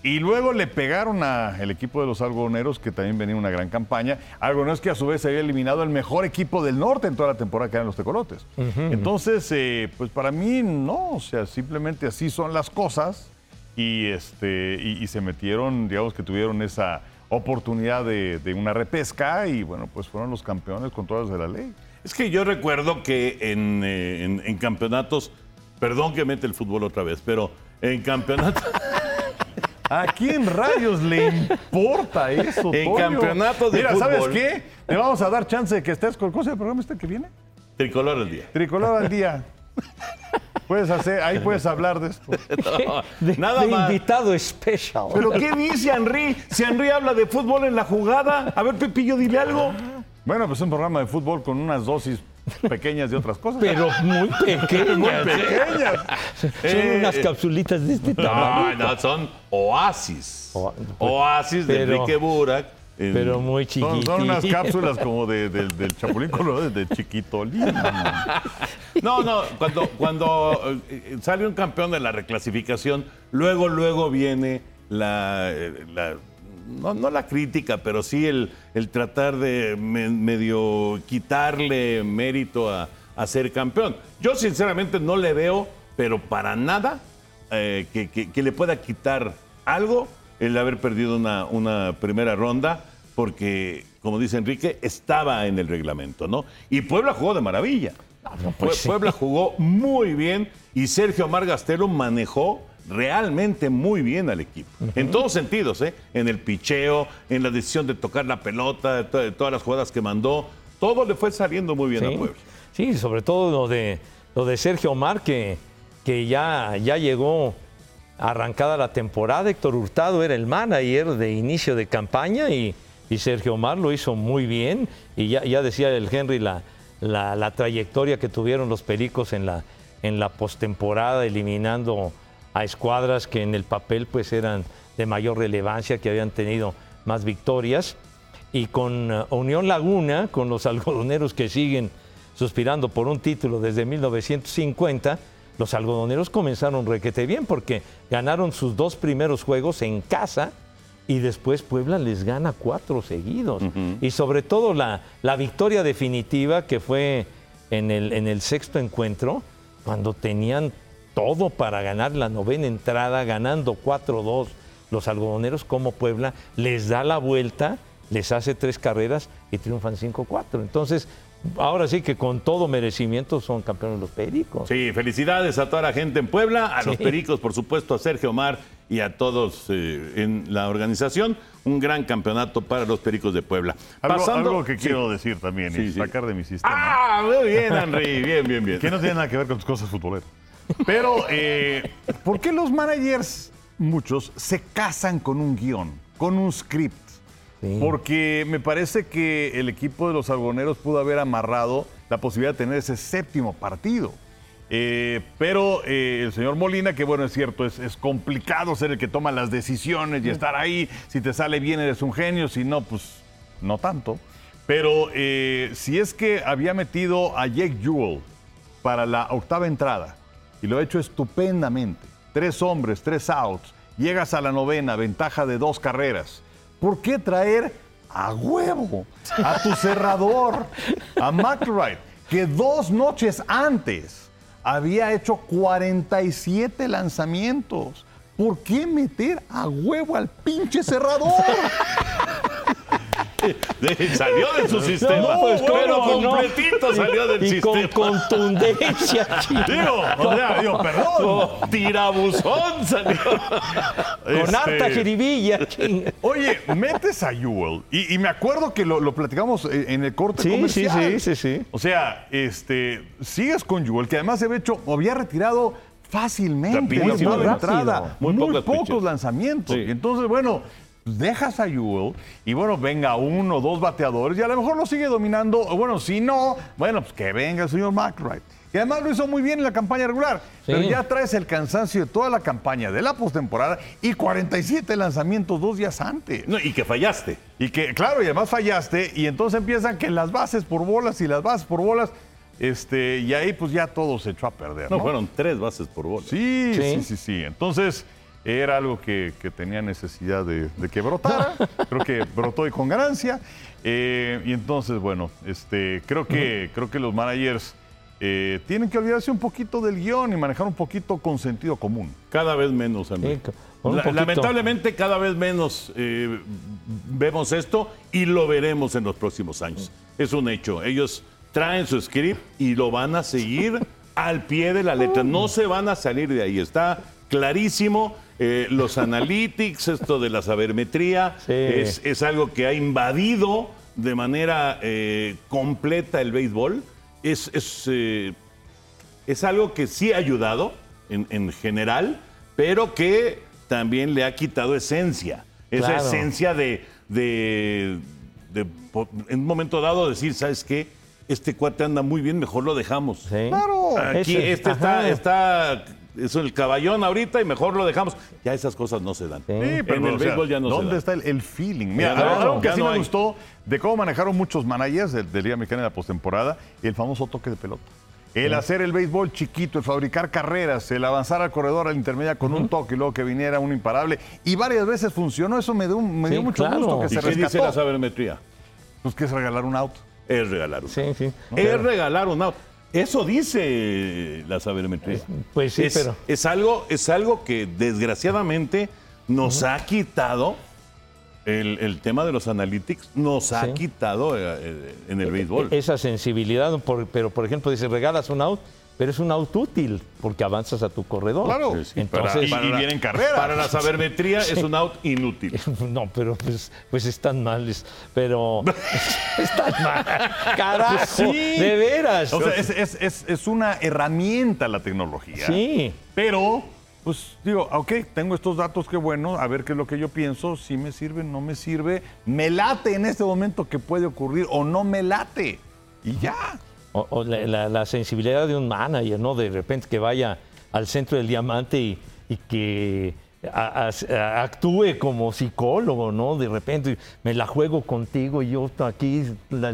Y luego le pegaron al equipo de los algodoneros, que también venía una gran campaña. Algodoneros que a su vez había eliminado el mejor equipo del norte en toda la temporada, que eran los tecolotes. Entonces, eh, pues para mí no, o sea, simplemente así son las cosas. Y, este, y, y se metieron, digamos que tuvieron esa oportunidad de, de una repesca y bueno, pues fueron los campeones con todas las de la ley. Es que yo recuerdo que en, eh, en- en campeonatos, perdón que mete el fútbol otra vez, pero en campeonatos, [LAUGHS] ¿A quién rayos le importa eso, En Toño? campeonatos de Mira, ¿sabes qué? Le vamos a dar chance de que estés con... ¿Cómo se llama el programa este que viene? tricolor al día. Tricolor al día. Puedes hacer, ahí puedes hablar de esto. [LAUGHS] De, Nada de más. invitado especial. ¿Pero qué dice Henry? Si Henry habla de fútbol en la jugada, a ver, Pepillo, dile algo. Bueno, pues es un programa de fútbol con unas dosis pequeñas de otras cosas. Pero [LAUGHS] muy pequeñas. ¿eh? pequeñas. Son Eh, unas capsulitas de este tamaño. No, no, son oasis. O- Oasis de Enrique Burak. en- Pero muy chiquititas. son unas cápsulas como de, del- del Chapulín Colorado, de Chiquitolín. No, no, cuando, cuando eh, sale un campeón de la reclasificación, luego, luego viene la, eh, la- no, no la crítica, pero sí el, el tratar de me- medio quitarle mérito a, a ser campeón. Yo sinceramente no le veo, pero para nada, eh, que, que- que le pueda quitar algo el haber perdido una, una primera ronda, porque, como dice Enrique, estaba en el reglamento, ¿no? Y Puebla jugó de maravilla. no, pues sí. Puebla jugó muy bien y Sergio Omar Gastelo manejó realmente muy bien al equipo. En todos sentidos, ¿eh? En el picheo, en la decisión de tocar la pelota, de to- de todas las jugadas que mandó. Todo le fue saliendo muy bien a Sí, Puebla. sí, sobre todo lo de, lo de Sergio Omar, que, que ya, ya llegó arrancada la temporada. Héctor Hurtado era el manager de inicio de campaña y, y Sergio Omar lo hizo muy bien. Y ya, ya decía el Henry la, la, la trayectoria que tuvieron los Pericos en la, en la postemporada, eliminando a escuadras que en el papel pues eran de mayor relevancia, que habían tenido más victorias. Y con eh, Unión Laguna, con los [LAUGHS] algodoneros que siguen suspirando por un título desde 1950, los algodoneros comenzaron requete bien porque ganaron sus dos primeros juegos en casa y después Puebla les gana cuatro seguidos. Y sobre todo la, la victoria definitiva que fue en el, en el sexto encuentro, cuando tenían todo para ganar la novena entrada, ganando 4-2 los algodoneros como Puebla, les da la vuelta, les hace tres carreras y triunfan 5-4. Entonces, ahora sí que con todo merecimiento son campeones los Pericos. Sí, felicidades a toda la gente en Puebla, a los Pericos, por supuesto, a Sergio Omar y a todos eh, en la organización. Un gran campeonato para los Pericos de Puebla. Algo, Pasando- algo que Sí. quiero decir también Sí, y sí. sacar de mi sistema. Ah, muy bien, Henry. Bien, bien, bien. [LAUGHS] que no tiene nada que ver con tus cosas futboleras. Pero, eh, ¿por qué los managers, muchos, se casan con un guion, con un script? Sí. Porque me parece que el equipo de los algoneros pudo haber amarrado la posibilidad de tener ese séptimo partido. Eh, pero eh, el señor Molina, que bueno, es cierto, es, es complicado ser el que toma las decisiones y estar ahí. Si te sale bien, eres un genio, si no, pues no tanto. Pero eh, si es que había metido a Jake Jewell para la octava entrada y lo ha hecho estupendamente, tres hombres, tres outs, llegas a la novena, ventaja de dos carreras. ¿Por qué traer a huevo a tu [LAUGHS] cerrador, a McWright, que dos noches antes había hecho 47 lanzamientos? ¿Por qué meter a huevo al pinche cerrador? [LAUGHS] Salió de su sistema. No, pues, pero completito salió del y con sistema. contundencia, [LAUGHS] chico. Digo, o sea, digo, perdón. Tirabuzón salió. Con Este, harta jiribilla, chinga. Oye, metes a Jewel y, y me acuerdo que lo, lo platicamos en en el corte Sí, comercial. sí, sí, sí, sí. O sea, este, sigues con Jewel, que además se había hecho, había retirado fácilmente rápido. entrada. Muy Muy, pocos pocos, pitches. lanzamientos. Sí. Y entonces, bueno, dejas a Jewel y bueno, venga uno o dos bateadores y a lo mejor lo sigue dominando. Bueno, si no, bueno, pues que venga el señor McWright. Y además lo hizo muy bien en la campaña regular. Sí. Pero ya traes el cansancio de toda la campaña de la postemporada y 47 lanzamientos dos días antes. No, y que fallaste. Y que, claro, y además fallaste, y entonces empiezan que las bases por bolas y las bases por bolas, este, y ahí pues ya todo se echó a perder. No, No, fueron tres bases por bola. Sí, sí, Sí. sí, sí. Entonces, era algo que, que tenía necesidad de, de que brotara. [LAUGHS] creo que brotó y con ganancia. Eh, y entonces, bueno, este, creo que, creo que los managers eh, tienen que olvidarse un poquito del guion y manejar un poquito con sentido común. Cada vez menos. Sí, La- poquito. lamentablemente, cada vez menos eh, vemos esto y lo veremos en los próximos años. Es un hecho. Ellos traen su script y lo van a seguir [LAUGHS] al pie de la letra. No se van a salir de ahí. Está clarísimo. Eh, los [LAUGHS] analytics, esto de la sabermetría, Sí. es, es algo que ha invadido de manera eh, completa el béisbol. Es, es, eh, es algo que sí ha ayudado en, en general, pero que también le ha quitado esencia. Esa Claro. esencia de, de- en un momento dado decir, ¿sabes qué? Este cuate anda muy bien, mejor lo dejamos. Sí. Claro. Aquí Ese- este ajá. está, está, es el caballón ahorita y mejor lo dejamos. Ya esas cosas no se dan. Sí. Sí, en el o sea, béisbol ya no se ¿Dónde da. está el, el feeling? Mira, no, algo que sí no me hay. gustó de cómo manejaron muchos managers del, del Liga Mexicana en la postemporada, el famoso toque de pelota. El hacer el béisbol chiquito, el fabricar carreras, el avanzar al corredor, a la intermedia con un toque y luego que viniera un imparable. Y varias veces funcionó, eso me dio, me dio Sí, mucho claro. gusto que ¿Y se qué dice la sabermetría? Pues que es regalar un out. Es regalar un Sí, sí. Es regalar un out. Eso dice la sabermetría. Pues sí, es, pero- es algo, es algo que desgraciadamente nos ha quitado el, el tema de los analytics, nos ha Sí. quitado eh, eh, en el béisbol. Esa sensibilidad, por- pero por ejemplo, dice, regalas un out, pero es un out útil porque avanzas a tu corredor. Claro. Entonces, y, y vienen carreras. Para la sabermetría es un out inútil. [LAUGHS] No, pero pues, pues están mal, pero [LAUGHS] [LAUGHS] están mal. Carajo, Pues sí. de veras. O sea, es, es- es- es una herramienta la tecnología. sí, Pero, pues digo, ok, tengo estos datos, qué bueno, a ver qué es lo que yo pienso, si me sirve, no me sirve, me late en este momento que puede ocurrir o no me late. Y ya. O, o la, la- la sensibilidad de un manager, ¿no? De repente que vaya al centro del diamante y, y que a- a- a- actúe como psicólogo, ¿no? De repente me la juego contigo y yo aquí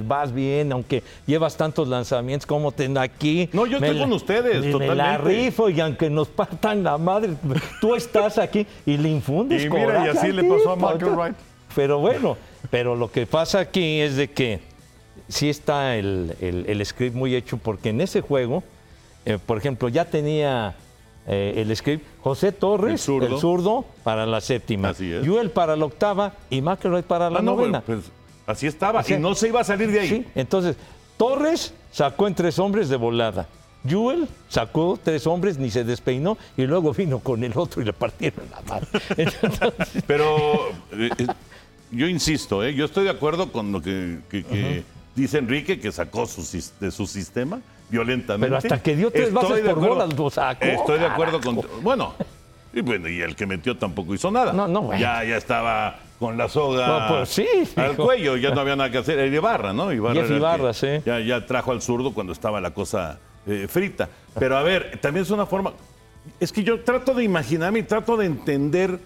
vas bien, aunque llevas tantos lanzamientos como ten aquí. No, yo estoy la- con ustedes, me- Me la totalmente. rifo y aunque nos partan la madre, tú estás aquí y le infundes Y mira, y así le pasó a tipo. McElroy. Pero bueno, pero lo que pasa aquí es de que sí está el, el- el script muy hecho, porque en ese juego, eh, por ejemplo, ya tenía eh, el script José Torres, El el zurdo. para la séptima, Así es. Yuel para la octava y McElroy para la Ah, no, novena. pues así estaba. Sea, y no se iba a salir de ahí. Sí, entonces, Torres sacó en tres hombres de volada. Jewel sacó tres hombres, ni se despeinó, y luego vino con el otro y le partieron la mano. [LAUGHS] Entonces, Pero eh, yo insisto, ¿eh? yo estoy de acuerdo con lo que, que- que dice Enrique, que sacó su, de su sistema violentamente. Pero hasta que dio tres Estoy bases de por acuerdo- bolas, lo sacó, Estoy de acuerdo con. Bueno, y bueno, y el que metió tampoco hizo nada. No, no, bueno. Ya, ya estaba con la soga No, pues sí, al cuello, ya no había nada que hacer. Era Ibarra, ¿no? Ibarra era Ibarra, que sí. Ya, ya trajo al zurdo cuando estaba la cosa eh, frita. Pero a ver, también es una forma. Es que yo trato de imaginarme y trato de entender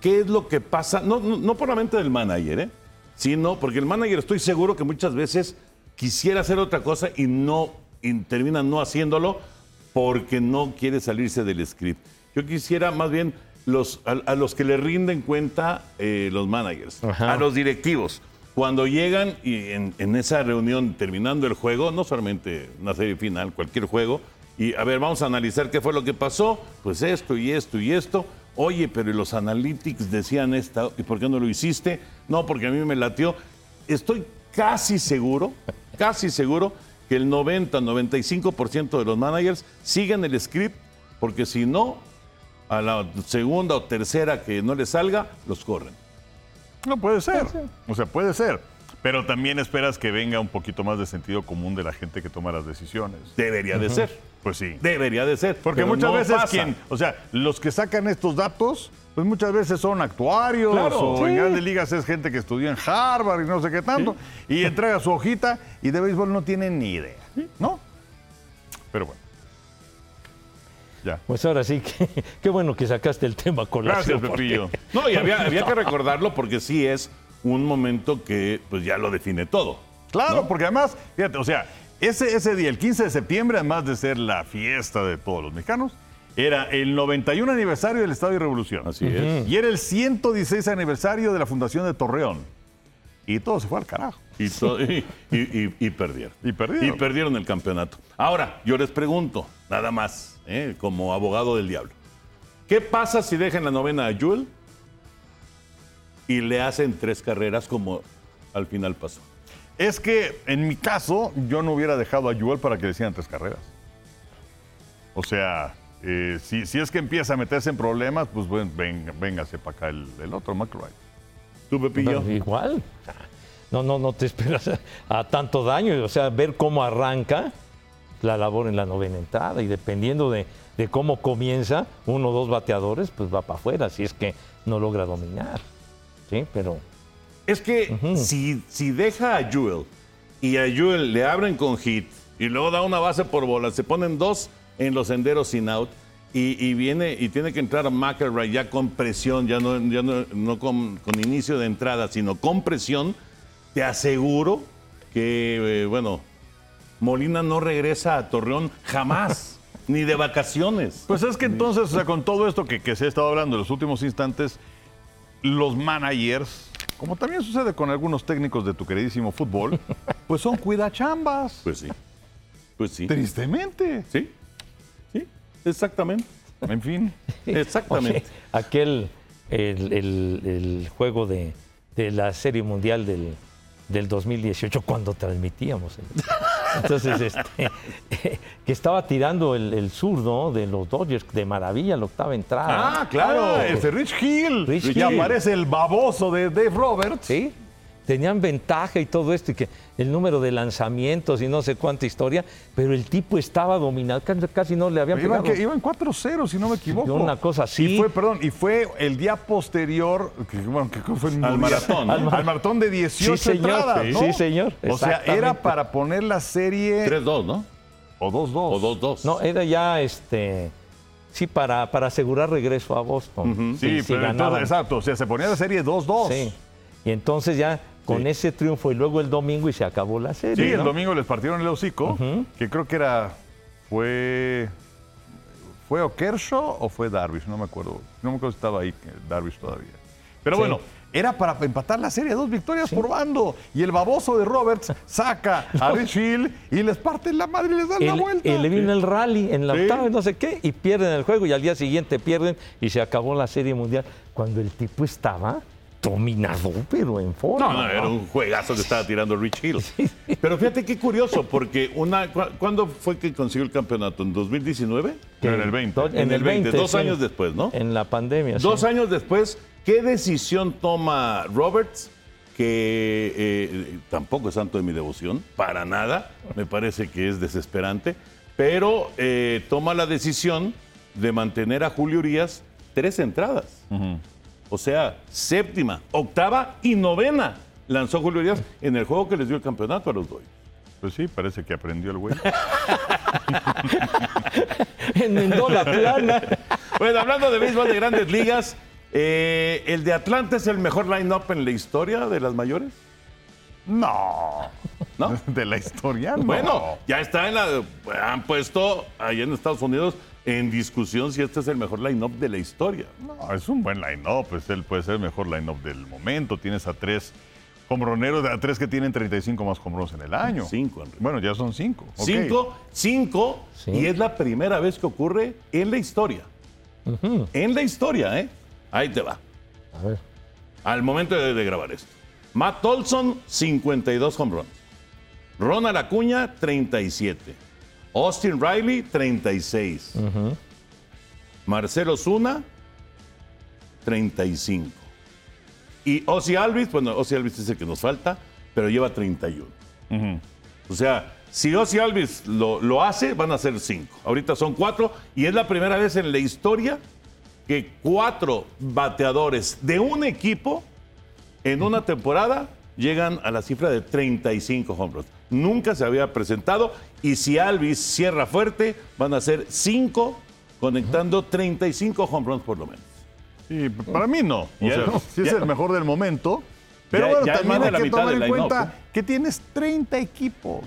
qué es lo que pasa, no, no, no por la mente del manager, ¿eh? Sino porque el manager estoy seguro que muchas veces quisiera hacer otra cosa y no y termina no haciéndolo porque no quiere salirse del script. Yo quisiera más bien los, a, a los que le rinden cuenta eh, los managers, Ajá. a los directivos. Cuando llegan y en, en esa reunión terminando el juego, no solamente una serie final, cualquier juego, y a ver, vamos a analizar qué fue lo que pasó, pues esto y esto y esto. Oye, pero los analytics decían esta, ¿y por qué no lo hiciste? No, porque a mí me latió. Estoy casi seguro, casi seguro que el 90-95% de los managers siguen el script, porque si no, a la segunda o tercera que no les salga, los corren. No puede ser. O sea, puede ser. Pero también esperas que venga un poquito más de sentido común de la gente que toma las decisiones. Debería de ser. Pues sí. Debería de ser. Porque pero muchas no veces pasa. quien, o sea, los que sacan estos datos, pues muchas veces son actuarios Claro, o en sí. grandes ligas es gente que estudió en Harvard y no sé qué tanto, y entrega su hojita y de béisbol no tienen ni idea, ¿no? Pero bueno. Ya. pues ahora sí, que, [LAUGHS] qué bueno que sacaste el tema con Gracias, Pepillo. [LAUGHS] No, y había, [LAUGHS] había que recordarlo porque sí es un momento que pues ya lo define todo. Claro, porque además, fíjate, o sea, ese, ese día, el 15 de septiembre, además de ser la fiesta de todos los mexicanos, era el 91 aniversario del Estado de Revolución. Así es. Y era el 116 aniversario de la fundación de Torreón. Y todo se fue al carajo. Y, to- y- y- y- y perdieron. Y perdieron. Y perdieron el campeonato. Ahora, yo les pregunto, nada más, ¿eh? como abogado del diablo. ¿Qué pasa si dejan la novena a Jewel y le hacen tres carreras como al final pasó? Es que en mi caso, yo no hubiera dejado a Joel para que le hicieran tres carreras. O sea, eh, si, si es que empieza a meterse en problemas, pues bueno, venga, véngase para acá el, otro, McRae. ¿Tú, Pepillo? Igual. No, no, no te esperas a, a tanto daño. O sea, ver cómo arranca la labor en la novena entrada y dependiendo de, de cómo comienza, uno o dos bateadores, pues va para afuera si es que no logra dominar. Sí, pero Es que si, si deja a Jewel y a Jewel le abren con hit y luego da una base por bola, se ponen dos en los senderos sin out y, y viene y tiene que entrar McElroy ya con presión, ya no, ya no, no con, con inicio de entrada, sino con presión, te aseguro que, eh, bueno, Molina no regresa a Torreón jamás, [LAUGHS] ni de vacaciones. Pues es que entonces, o sea, con todo esto que, que se ha estado hablando en los últimos instantes, los managers, como también sucede con algunos técnicos de tu queridísimo fútbol, [LAUGHS] pues son cuidachambas. Pues sí, pues sí. Tristemente. Sí, sí, exactamente. En fin. [LAUGHS] Exactamente. Oye, aquel, el, el- el juego de, de la Serie Mundial del, del 2018, cuando transmitíamos. Entonces, este, [LAUGHS] que estaba tirando el, el zurdo de los Dodgers de maravilla, la octava entrada. Ah, claro. Ah, ese Rich Hill. Rich y Hill. aparece el baboso de Dave Roberts. Sí, tenían ventaja y todo esto, y que el número de lanzamientos y no sé cuánta historia, pero el tipo estaba dominado, casi, casi no le habían Iban, pegado. que- iban 4-0, si no me equivoco. una cosa así. Y fue, perdón, y fue el día posterior, que, bueno, que fue Al maratón, ¿no? Al, al maratón de 18 Sí, señor. entradas, Sí. ¿no? Sí, señor. O sea, era para poner la serie 3-2, ¿no? o 2-2. O 2-2. No, era ya este. Sí, para, para asegurar regreso a Boston. Sí, pero ganaban. entonces, exacto, o sea, se ponía la serie 2-2. Sí. Y entonces ya con Sí. ese triunfo y luego el domingo y se acabó la serie. Sí, el domingo les partieron el hocico, que creo que era, fue, ¿fue o Kershaw o fue Darvish? No me acuerdo, no me acuerdo si estaba ahí eh, Darvish todavía. Pero Sí. bueno, era para empatar la serie, dos victorias por bando. Y el baboso de Roberts saca a Rich Hill y les parten la madre y les dan la El- vuelta. y le vino el rally en la Sí. octava, no sé qué, y pierden el juego y al día siguiente pierden y se acabó la serie mundial. Cuando el tipo estaba dominador, pero en forma. No, no, era un juegazo que estaba tirando Rich Hill. Pero fíjate qué curioso, porque una, cu- ¿cuándo fue que consiguió el campeonato? ¿En 2019? Que- en el 20. do- En el 20, dos sí. años después, ¿no? En la pandemia. Dos sí. años después, ¿qué decisión toma Roberts? Que eh, tampoco es santo de mi devoción, para nada, me parece que es desesperante, pero eh, toma la decisión de mantener a Julio Urias tres entradas. O sea, séptima, octava y novena lanzó Julio Urias en el juego que les dio el campeonato a los Dodgers. Pues sí, parece que aprendió el güey. [LAUGHS] Enmendó la plana. Bueno, hablando de béisbol de grandes ligas, eh, ¿el de Atlanta es el mejor line-up en la historia de las mayores? No. ¿No? [LAUGHS] De la historia, no. Bueno, ya está en la. Han puesto ahí en Estados Unidos en discusión si este es el mejor line-up de la historia. No, es un buen line-up. pues, él puede ser el mejor line-up del momento. Tienes a tres hombroneros, a tres que tienen 35 más hombrones en el año. Cinco, Enrique. Bueno, ya son cinco. Cinco, cinco, Sí. y es la primera vez que ocurre en la historia. En la historia, ¿eh? Ahí te va. A ver. Al momento de, de grabar esto. Matt Olson, 52 home runs. Ronald Acuña, 37. Austin Riley, 36. Marcelo Zuna, 35. Y Ozzy Alvis, bueno, Ozzy Alvis es el que nos falta, pero lleva 31. O sea, si Ozzy Alvis lo, lo hace, van a ser 5. Ahorita son 4 y es la primera vez en la historia que cuatro bateadores de un equipo en una temporada llegan a la cifra de 35 home runs. Nunca se había presentado y si Alvis cierra fuerte, van a ser 5 conectando 35 home runs por lo menos. Sí, para mí no. O sea, no. sí es Ya. el mejor del momento. Pero Ya- bueno, ya también hay que tomar en cuenta ¿eh? que tienes 30 equipos.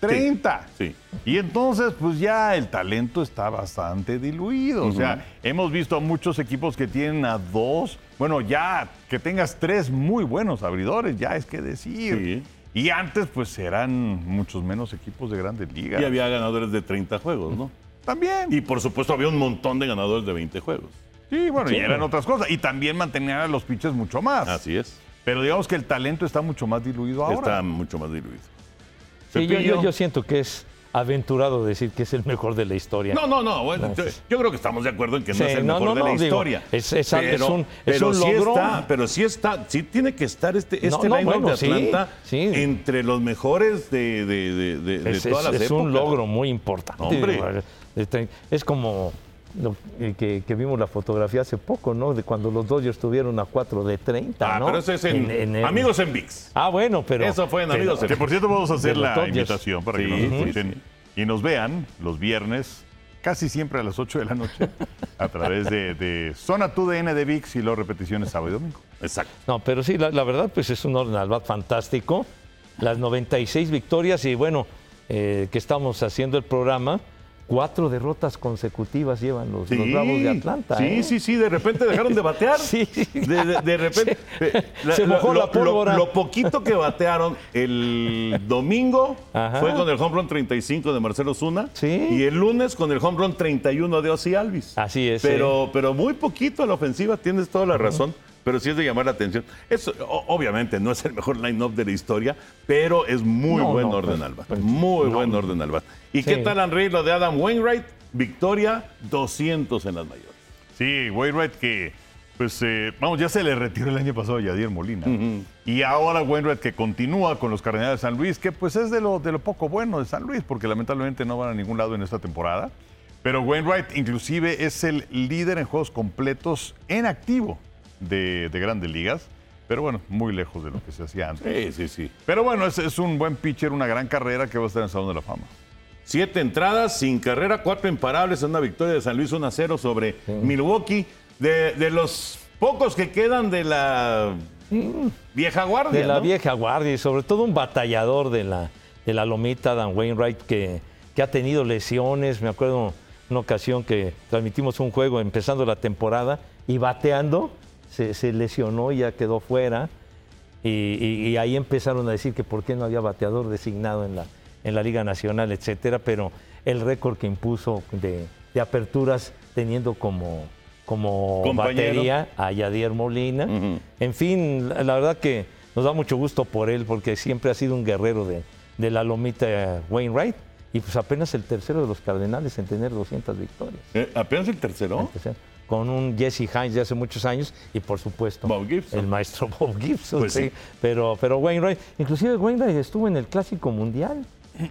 30. Sí. Y entonces, pues ya el talento está bastante diluido. O sea, hemos visto a muchos equipos que tienen a dos. Bueno, ya que tengas tres muy buenos abridores, ya es que decir. Y antes, pues eran muchos menos equipos de grandes ligas. Y había ganadores de 30 juegos, ¿no? También. Y por supuesto había un montón de ganadores de 20 juegos. sí, bueno, y eran otras cosas. Y también mantenían a los pitches mucho más. Así es. Pero digamos que el talento está mucho más diluido ahora. Está mucho más diluido. Sí, yo- yo siento que es aventurado decir que es el mejor de la historia. No, no, no. bueno, No, yo, creo que estamos de acuerdo en que Sí, no es el no, mejor no, de la digo, historia. es- es al- es un- es pero un sí logro. está, pero sí está, sí tiene que estar este, este bueno, de Atlanta sí. entre los mejores de, de, de- de- todas las es un épocas. logro muy importante. Hombre. este, Es como que, que vimos la fotografía hace poco, ¿no? De cuando los Dodgers estuvieron a 4 de 30, Ah, ¿no? pero eso es en, En- en- Amigos en VIX. Ah, bueno, pero... Eso fue en pero- Amigos en Que por cierto vamos a hacer la Dodgers. invitación para que nos sí, escuchen y nos vean los viernes, casi siempre a las 8 de la noche, [LAUGHS] a través de, de Zona 2DN de VIX y las repeticiones sábado y domingo. Exacto. No, pero sí, la, la verdad, pues es un orden al bat fantástico. Las 96 victorias y bueno, eh, que estamos haciendo el programa, cuatro derrotas consecutivas llevan los, los Bravos de Atlanta. Sí, ¿eh? sí, sí, de repente dejaron de batear. [LAUGHS] Sí. De, de- de repente. eh, [LAUGHS] Se mojó la pólvora. Lo, poquito que batearon el domingo Ajá. fue con el home run 35 de Marcelo Zuna. Sí. Y el lunes con el home run 31 de Ozzy Alvis. Así es, Pero, pero muy poquito a la ofensiva, tienes toda la razón. Pero sí es de llamar la atención. Eso, o- obviamente, no es el mejor line-up de la historia, pero es muy No, buen no, orden pues, al bat. pues, Muy no. buen orden al bat. ¿Y Sí. qué tal, Henry, lo de Adam Wainwright? Victoria 200 en las mayores. Sí, Wainwright que, pues, eh, vamos, ya se le retiró el año pasado a Yadier Molina. Y ahora Wainwright que continúa con los Cardenales de San Luis, que pues es de lo, de lo poco bueno de San Luis, porque lamentablemente no van a ningún lado en esta temporada. Pero Wainwright inclusive es el líder en juegos completos en activo de, de grandes ligas. Pero bueno, muy lejos de lo que se hacía antes. Sí, sí, sí. Pero bueno, es, es un buen pitcher, una gran carrera que va a estar en el Salón de la Fama. Siete entradas, sin carrera, cuatro imparables en una victoria de San Luis 1-0 sobre Milwaukee. De, de los pocos que quedan de la vieja guardia. de la ¿no? vieja guardia y sobre todo un batallador de la, de la lomita, Dan Wainwright, que, que ha tenido lesiones. Me acuerdo una ocasión que transmitimos un juego empezando la temporada y bateando se, se lesionó y ya quedó fuera. Y, y- y ahí empezaron a decir que por qué no había bateador designado en la, en la Liga Nacional, etcétera. Pero el récord que impuso de, de aperturas teniendo como, como Compañero. batería a Yadier Molina. En fin, la, la verdad que nos da mucho gusto por él porque siempre ha sido un guerrero de, de la lomita Wainwright y pues apenas el tercero de los Cardenales en tener 200 victorias. Eh, apenas el tercero. El tercero. Con un Jesse Hines de hace muchos años y por supuesto Bob el maestro [LAUGHS] Bob Gibson. Pues sí. sí. Pero, pero Wainwright, inclusive Wainwright estuvo en el Clásico Mundial.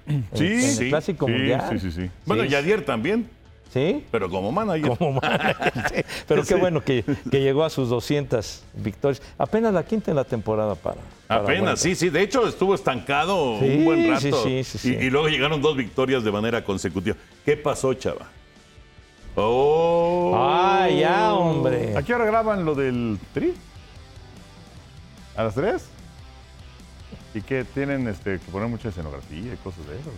En- Sí, en sí. el Clásico Sí, Mundial. sí, sí, sí. Bueno. Yadier también, ¿Sí? pero como manager. Como manager. Pero qué bueno que, que llegó a sus 200 victorias. Apenas la quinta en la temporada para. para Apenas, Wainwright. sí, sí. De hecho, estuvo estancado un buen rato. sí, sí, sí, sí. Y, y luego llegaron dos victorias de manera consecutiva. ¿Qué pasó, chava? ¡Oh! ¡Ah, ya, hombre! ¿A qué hora graban lo del tri? ¿A las 3? Y que tienen este, que poner mucha escenografía y cosas de eso.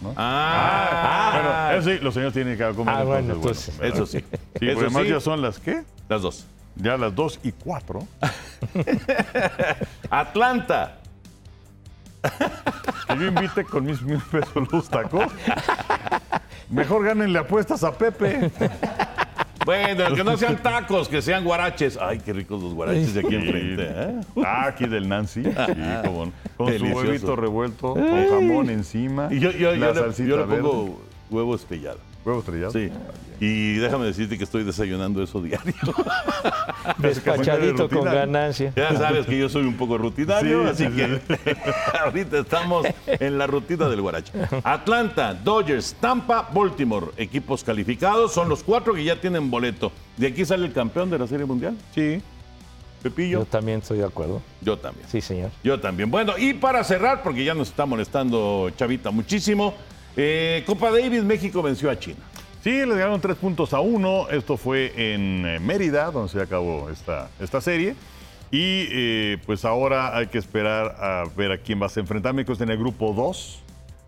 ¿no? Ah, Bueno, eso sí, los señores tienen que comer. Ah, bueno, entonces, entonces, bueno, eso sí. Sí, Eso además sí, ya son las ¿qué? las dos. Ya las 2 y 4. [LAUGHS] Atlanta. Que yo invite con mis mil pesos los tacos. [LAUGHS] Mejor gánenle apuestas a Pepe. [LAUGHS] Bueno, que no sean tacos, que sean guaraches. Ay, qué ricos los guaraches de aquí enfrente. ¿eh? Ah, aquí del Nancy. Sí, cómo no. Con Delicioso. su huevito revuelto, con jamón encima. Y yo, yo, la yo le, salsita yo le verde. pongo huevo estrellado. Huevo estrellado. Sí. Y déjame decirte que estoy desayunando eso diario. [LAUGHS] Despachadito con ganancia. Ya sabes que yo soy un poco rutinario, Sí, así sí, que [LAUGHS] ahorita estamos en la rutina del guarache. Atlanta, Dodgers, Tampa, Baltimore, equipos calificados, son los cuatro que ya tienen boleto. De aquí sale el campeón de la Serie Mundial. Sí. Pepillo, Yo también estoy de acuerdo. yo también. Sí, señor. Yo también. Bueno, y para cerrar, porque ya nos está molestando Chavita muchísimo, eh, Copa Davis, México venció a China. Sí, les ganaron tres puntos a uno. Esto fue en eh, Mérida, donde se acabó esta, esta serie. Y eh, pues ahora hay que esperar a ver a quién vas a enfrentar. México está en el grupo 2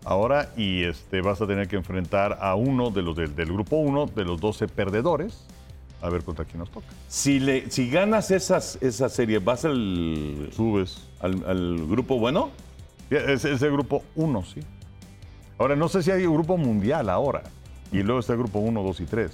ahora y este, vas a tener que enfrentar a uno de los del, del grupo 1, de los 12 perdedores. A ver contra quién nos toca. Si, le, si ganas esas, esa serie, ¿vas al, Subes. al, al grupo bueno? Es, es el grupo 1, sí. Ahora, no sé si hay un grupo mundial ahora. Y luego está el grupo 1, 2 y 3.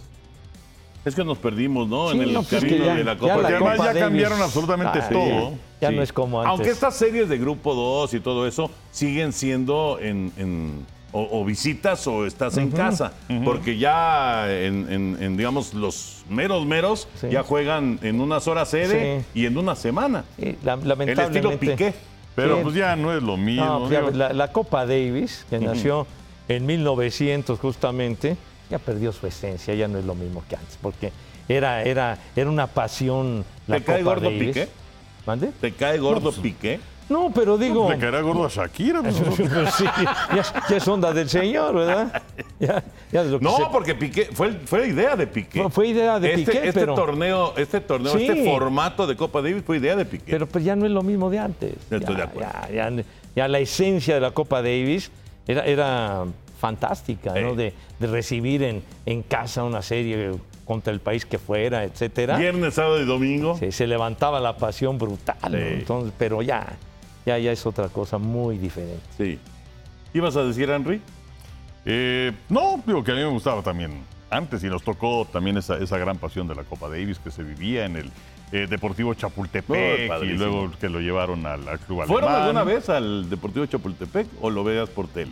Es que nos perdimos, ¿no? Sí, en el no, pues, camino que ya- de la ya Copa Porque además Copa ya Davis- cambiaron absolutamente Ah, todo. Ya Sí. no es como antes. Aunque estas series de grupo 2 y todo eso siguen siendo en, en- o, o visitas o estás en casa, porque ya en, en- en, digamos, los meros meros Sí. ya juegan en una sola sede Sí. y en una semana. Sí, la- El lamentablemente. estilo Piqué. Pero Sí. pues ya no es lo mismo. No, pues la, la Copa Davis, que nació en 1900 justamente, ya perdió su esencia, ya no es lo mismo que antes, porque era, era, era una pasión la ¿Te cae Copa gordo Davis. Piqué? ¿Mande? ¿Te cae gordo pues, Piqué? No, pero digo... Le caerá gordo a Shakira. pues, [LAUGHS] sí, ya, ya es onda del señor, ¿verdad? Ya, ya de lo que No, se- porque Piqué, fue, fue idea de Piqué. Fue- fue idea de este, Piqué, este pero- torneo, este torneo, Sí. este formato de Copa Davis fue idea de Piqué. Pero pues ya no es lo mismo de antes. Estoy ya, de acuerdo. Ya, ya- ya la esencia de la Copa Davis era, era fantástica, ¿no? Sí. De, de recibir en, en casa una serie contra el país que fuera, etcétera. Viernes, sábado y domingo. Se, se levantaba la pasión brutal, ¿no? Sí. Entonces, pero ya, ya, ya es otra cosa muy diferente. Sí. ¿Ibas a decir, Henry? Eh, no, digo que a mí me gustaba también antes y nos tocó también esa, esa gran pasión de la Copa Davis que se vivía en el eh, Deportivo No, Chapultepec y luego que lo llevaron al, al Club ¿Fueron Alemán. alguna vez al Deportivo Chapultepec o lo veas por tele?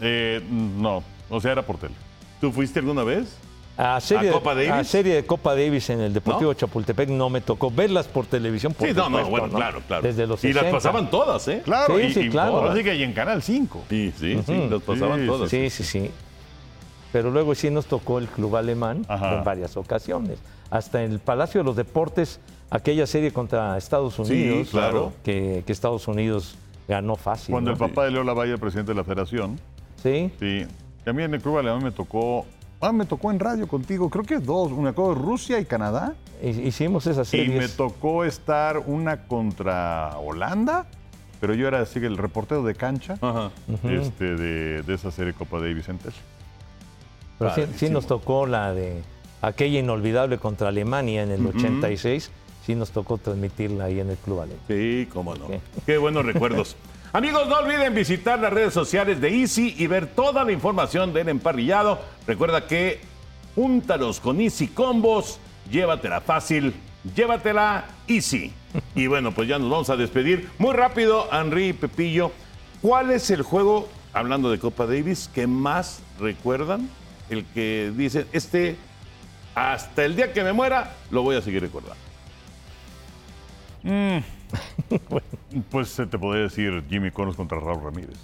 Eh, no, o sea, era por tele. ¿Tú fuiste alguna vez? A serie, ¿A Copa de- Davis? a serie de Copa Davis en el Deportivo ¿No? Chapultepec no me tocó verlas por televisión. Por sí, no, no, supuesto, bueno, ¿no? claro, claro. Desde los y las 60. pasaban todas, ¿eh? Claro, Sí, y, sí, y claro. ahora sí que hay en Canal 5. Sí, sí, sí, las pasaban Sí, todas. Sí, sí, sí. Pero luego sí nos tocó el club alemán Ajá. en varias ocasiones. Hasta en el Palacio de los Deportes, aquella serie contra Estados Unidos, claro. que, que Estados Unidos ganó fácil. Cuando ¿no? el papá de Leo Lavalle, presidente de la federación, Sí, sí, que a mí en el Club Alemán me tocó, ah, me tocó en radio contigo, creo que dos, una con Rusia y Canadá. hi- hicimos esas Y me tocó estar una contra Holanda, pero yo era así que el reportero de cancha Ajá. este, de, de esa serie Copa Davis en tele. Pero sí, sí nos tocó la de aquella inolvidable contra Alemania en el 86. Sí nos tocó transmitirla ahí en el club alemán. Sí, cómo no. Qué buenos recuerdos. [LAUGHS] Amigos, no olviden visitar las redes sociales de Easy y ver toda la información del emparrillado. Recuerda que júntalos con Easy Combos llévatela fácil, llévatela easy. [LAUGHS] Y bueno, pues ya nos vamos a despedir. Muy rápido, Henry y Pepillo, ¿cuál es el juego, hablando de Copa Davis, que más recuerdan? El que dicen, este, hasta el día que me muera, lo voy a seguir recordando. [LAUGHS] Pues se te podría decir Jimmy Connors contra Raúl Ramírez.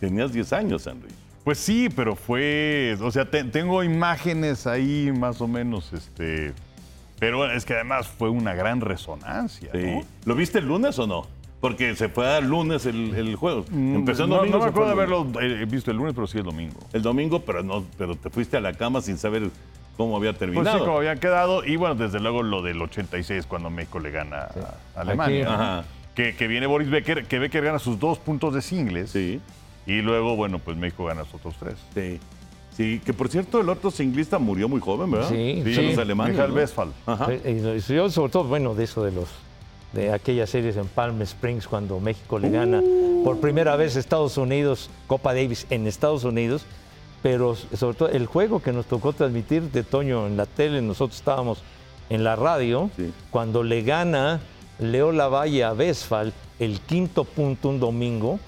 Tenías 10 años, Henry. Pues sí, pero fue, o sea, te- tengo imágenes ahí más o menos, este, pero es que además fue una gran resonancia, Sí. ¿no? ¿Lo viste el lunes o no? Porque se fue al lunes el, el juego. Empezó el no, domingo. no me acuerdo de haberlo eh, visto el lunes, pero sí el domingo. El domingo, pero no, pero te fuiste a la cama sin saber cómo había Pues terminado. sí, como habían quedado. Y bueno, desde luego lo del 86, cuando México le gana a Alemania. Aquí- ¿no? Ajá. Que, que viene Boris Becker, que Becker gana sus dos puntos de singles. Sí, Y luego, bueno, pues México gana sus otros tres. sí. Sí, que por cierto, el otro singlista murió muy joven, ¿verdad? Sí, De sí. los alemanes. Michael ¿no? Westphal. Ajá. Y Yo sobre todo, bueno, de eso de los de aquellas series en Palm Springs cuando México le gana por primera vez a Estados Unidos, Copa Davis en Estados Unidos, pero sobre todo el juego que nos tocó transmitir de Toño en la tele, nosotros estábamos en la radio, Sí. cuando le gana Leo Lavalle a Westphal el quinto punto un domingo.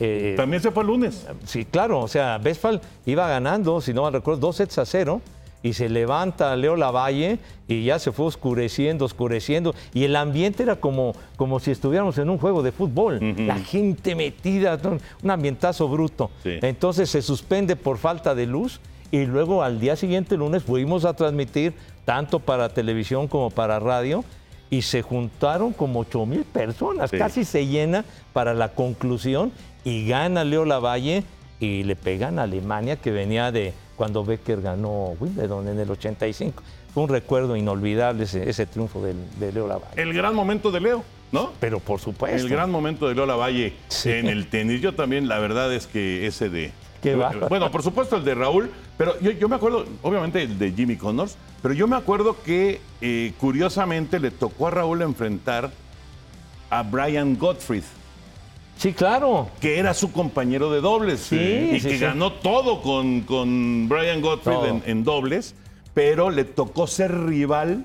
eh, También se fue el lunes. Sí, claro, o sea, Westphal iba ganando, si no mal recuerdo, dos sets a cero. Y se levanta Leo Lavalle y ya se fue oscureciendo, oscureciendo. Y el ambiente era como, como si estuviéramos en un juego de fútbol. La gente metida, un ambientazo bruto. Sí. Entonces se suspende por falta de luz. Y luego al día siguiente, lunes, fuimos a transmitir tanto para televisión como para radio. Y se juntaron como 8 mil personas, Sí. casi se llena para la conclusión y gana Leo Lavalle y le pegan a Alemania que venía de cuando Becker ganó Wimbledon en el 85. Fue un recuerdo inolvidable ese, ese triunfo de, Leo Lavalle. El gran momento de Leo, ¿no? Pero por supuesto. El gran momento de Lola Valle Sí. en el tenis. Yo también, la verdad es que ese de. Qué bueno, por supuesto el de Raúl, pero yo, yo me acuerdo, obviamente el de Jimmy Connors, pero yo me acuerdo que eh, curiosamente le tocó a Raúl enfrentar a Brian Gottfried, Sí, claro. que era su compañero de dobles Sí, y sí, que sí. ganó todo con, con Brian Gottfried en, en dobles, pero le tocó ser rival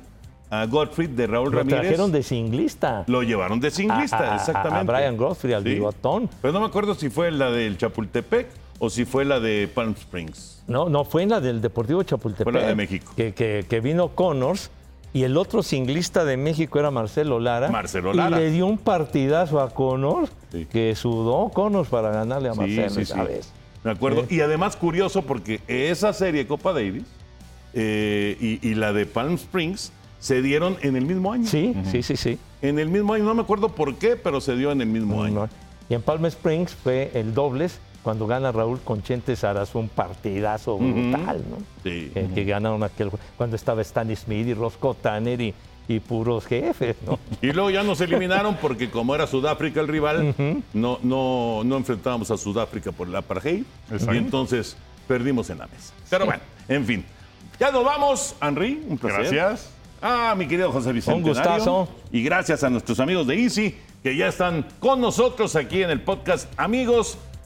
a Gottfried de Raúl Lo Ramírez. trajeron de singlista. Lo llevaron de singlista, A- a- a- exactamente. a Brian Godfrey, al bigotón. Pero no me acuerdo si fue la del Chapultepec o si fue la de Palm Springs. No, no, fue en la del Deportivo Chapultepec. Fue la de México. Que, que- que vino Connors y el otro singlista de México era Marcelo Lara. Marcelo Lara. Y le dio un partidazo a Connors Sí. que sudó Connors para ganarle a Marcelo sí, sí, esa vez. Me acuerdo. Sí. Y además curioso porque esa serie Copa Davis eh, y, y la de Palm Springs se dieron en el mismo año. Sí, sí, sí, sí. En el mismo año, no me acuerdo por qué, pero se dio en el mismo año. No. Y en Palm Springs fue el dobles cuando gana Raúl con Chente Sarazú, un partidazo brutal, ¿no? Sí. Que, que ganaron aquel cuando estaba Stan Smith y Roscoe Tanner y, y puros jefes, ¿no? [LAUGHS] Y luego ya nos eliminaron porque como era Sudáfrica el rival, no, no, no enfrentábamos a Sudáfrica por el apartheid. Exacto. Y entonces perdimos en la mesa. Pero bueno, en fin. Ya nos vamos, Henry. Un placer. Gracias. Ah, mi querido José Vicente. Un gustazo. Y gracias a nuestros amigos de Easy que ya están con nosotros aquí en el podcast. Amigos,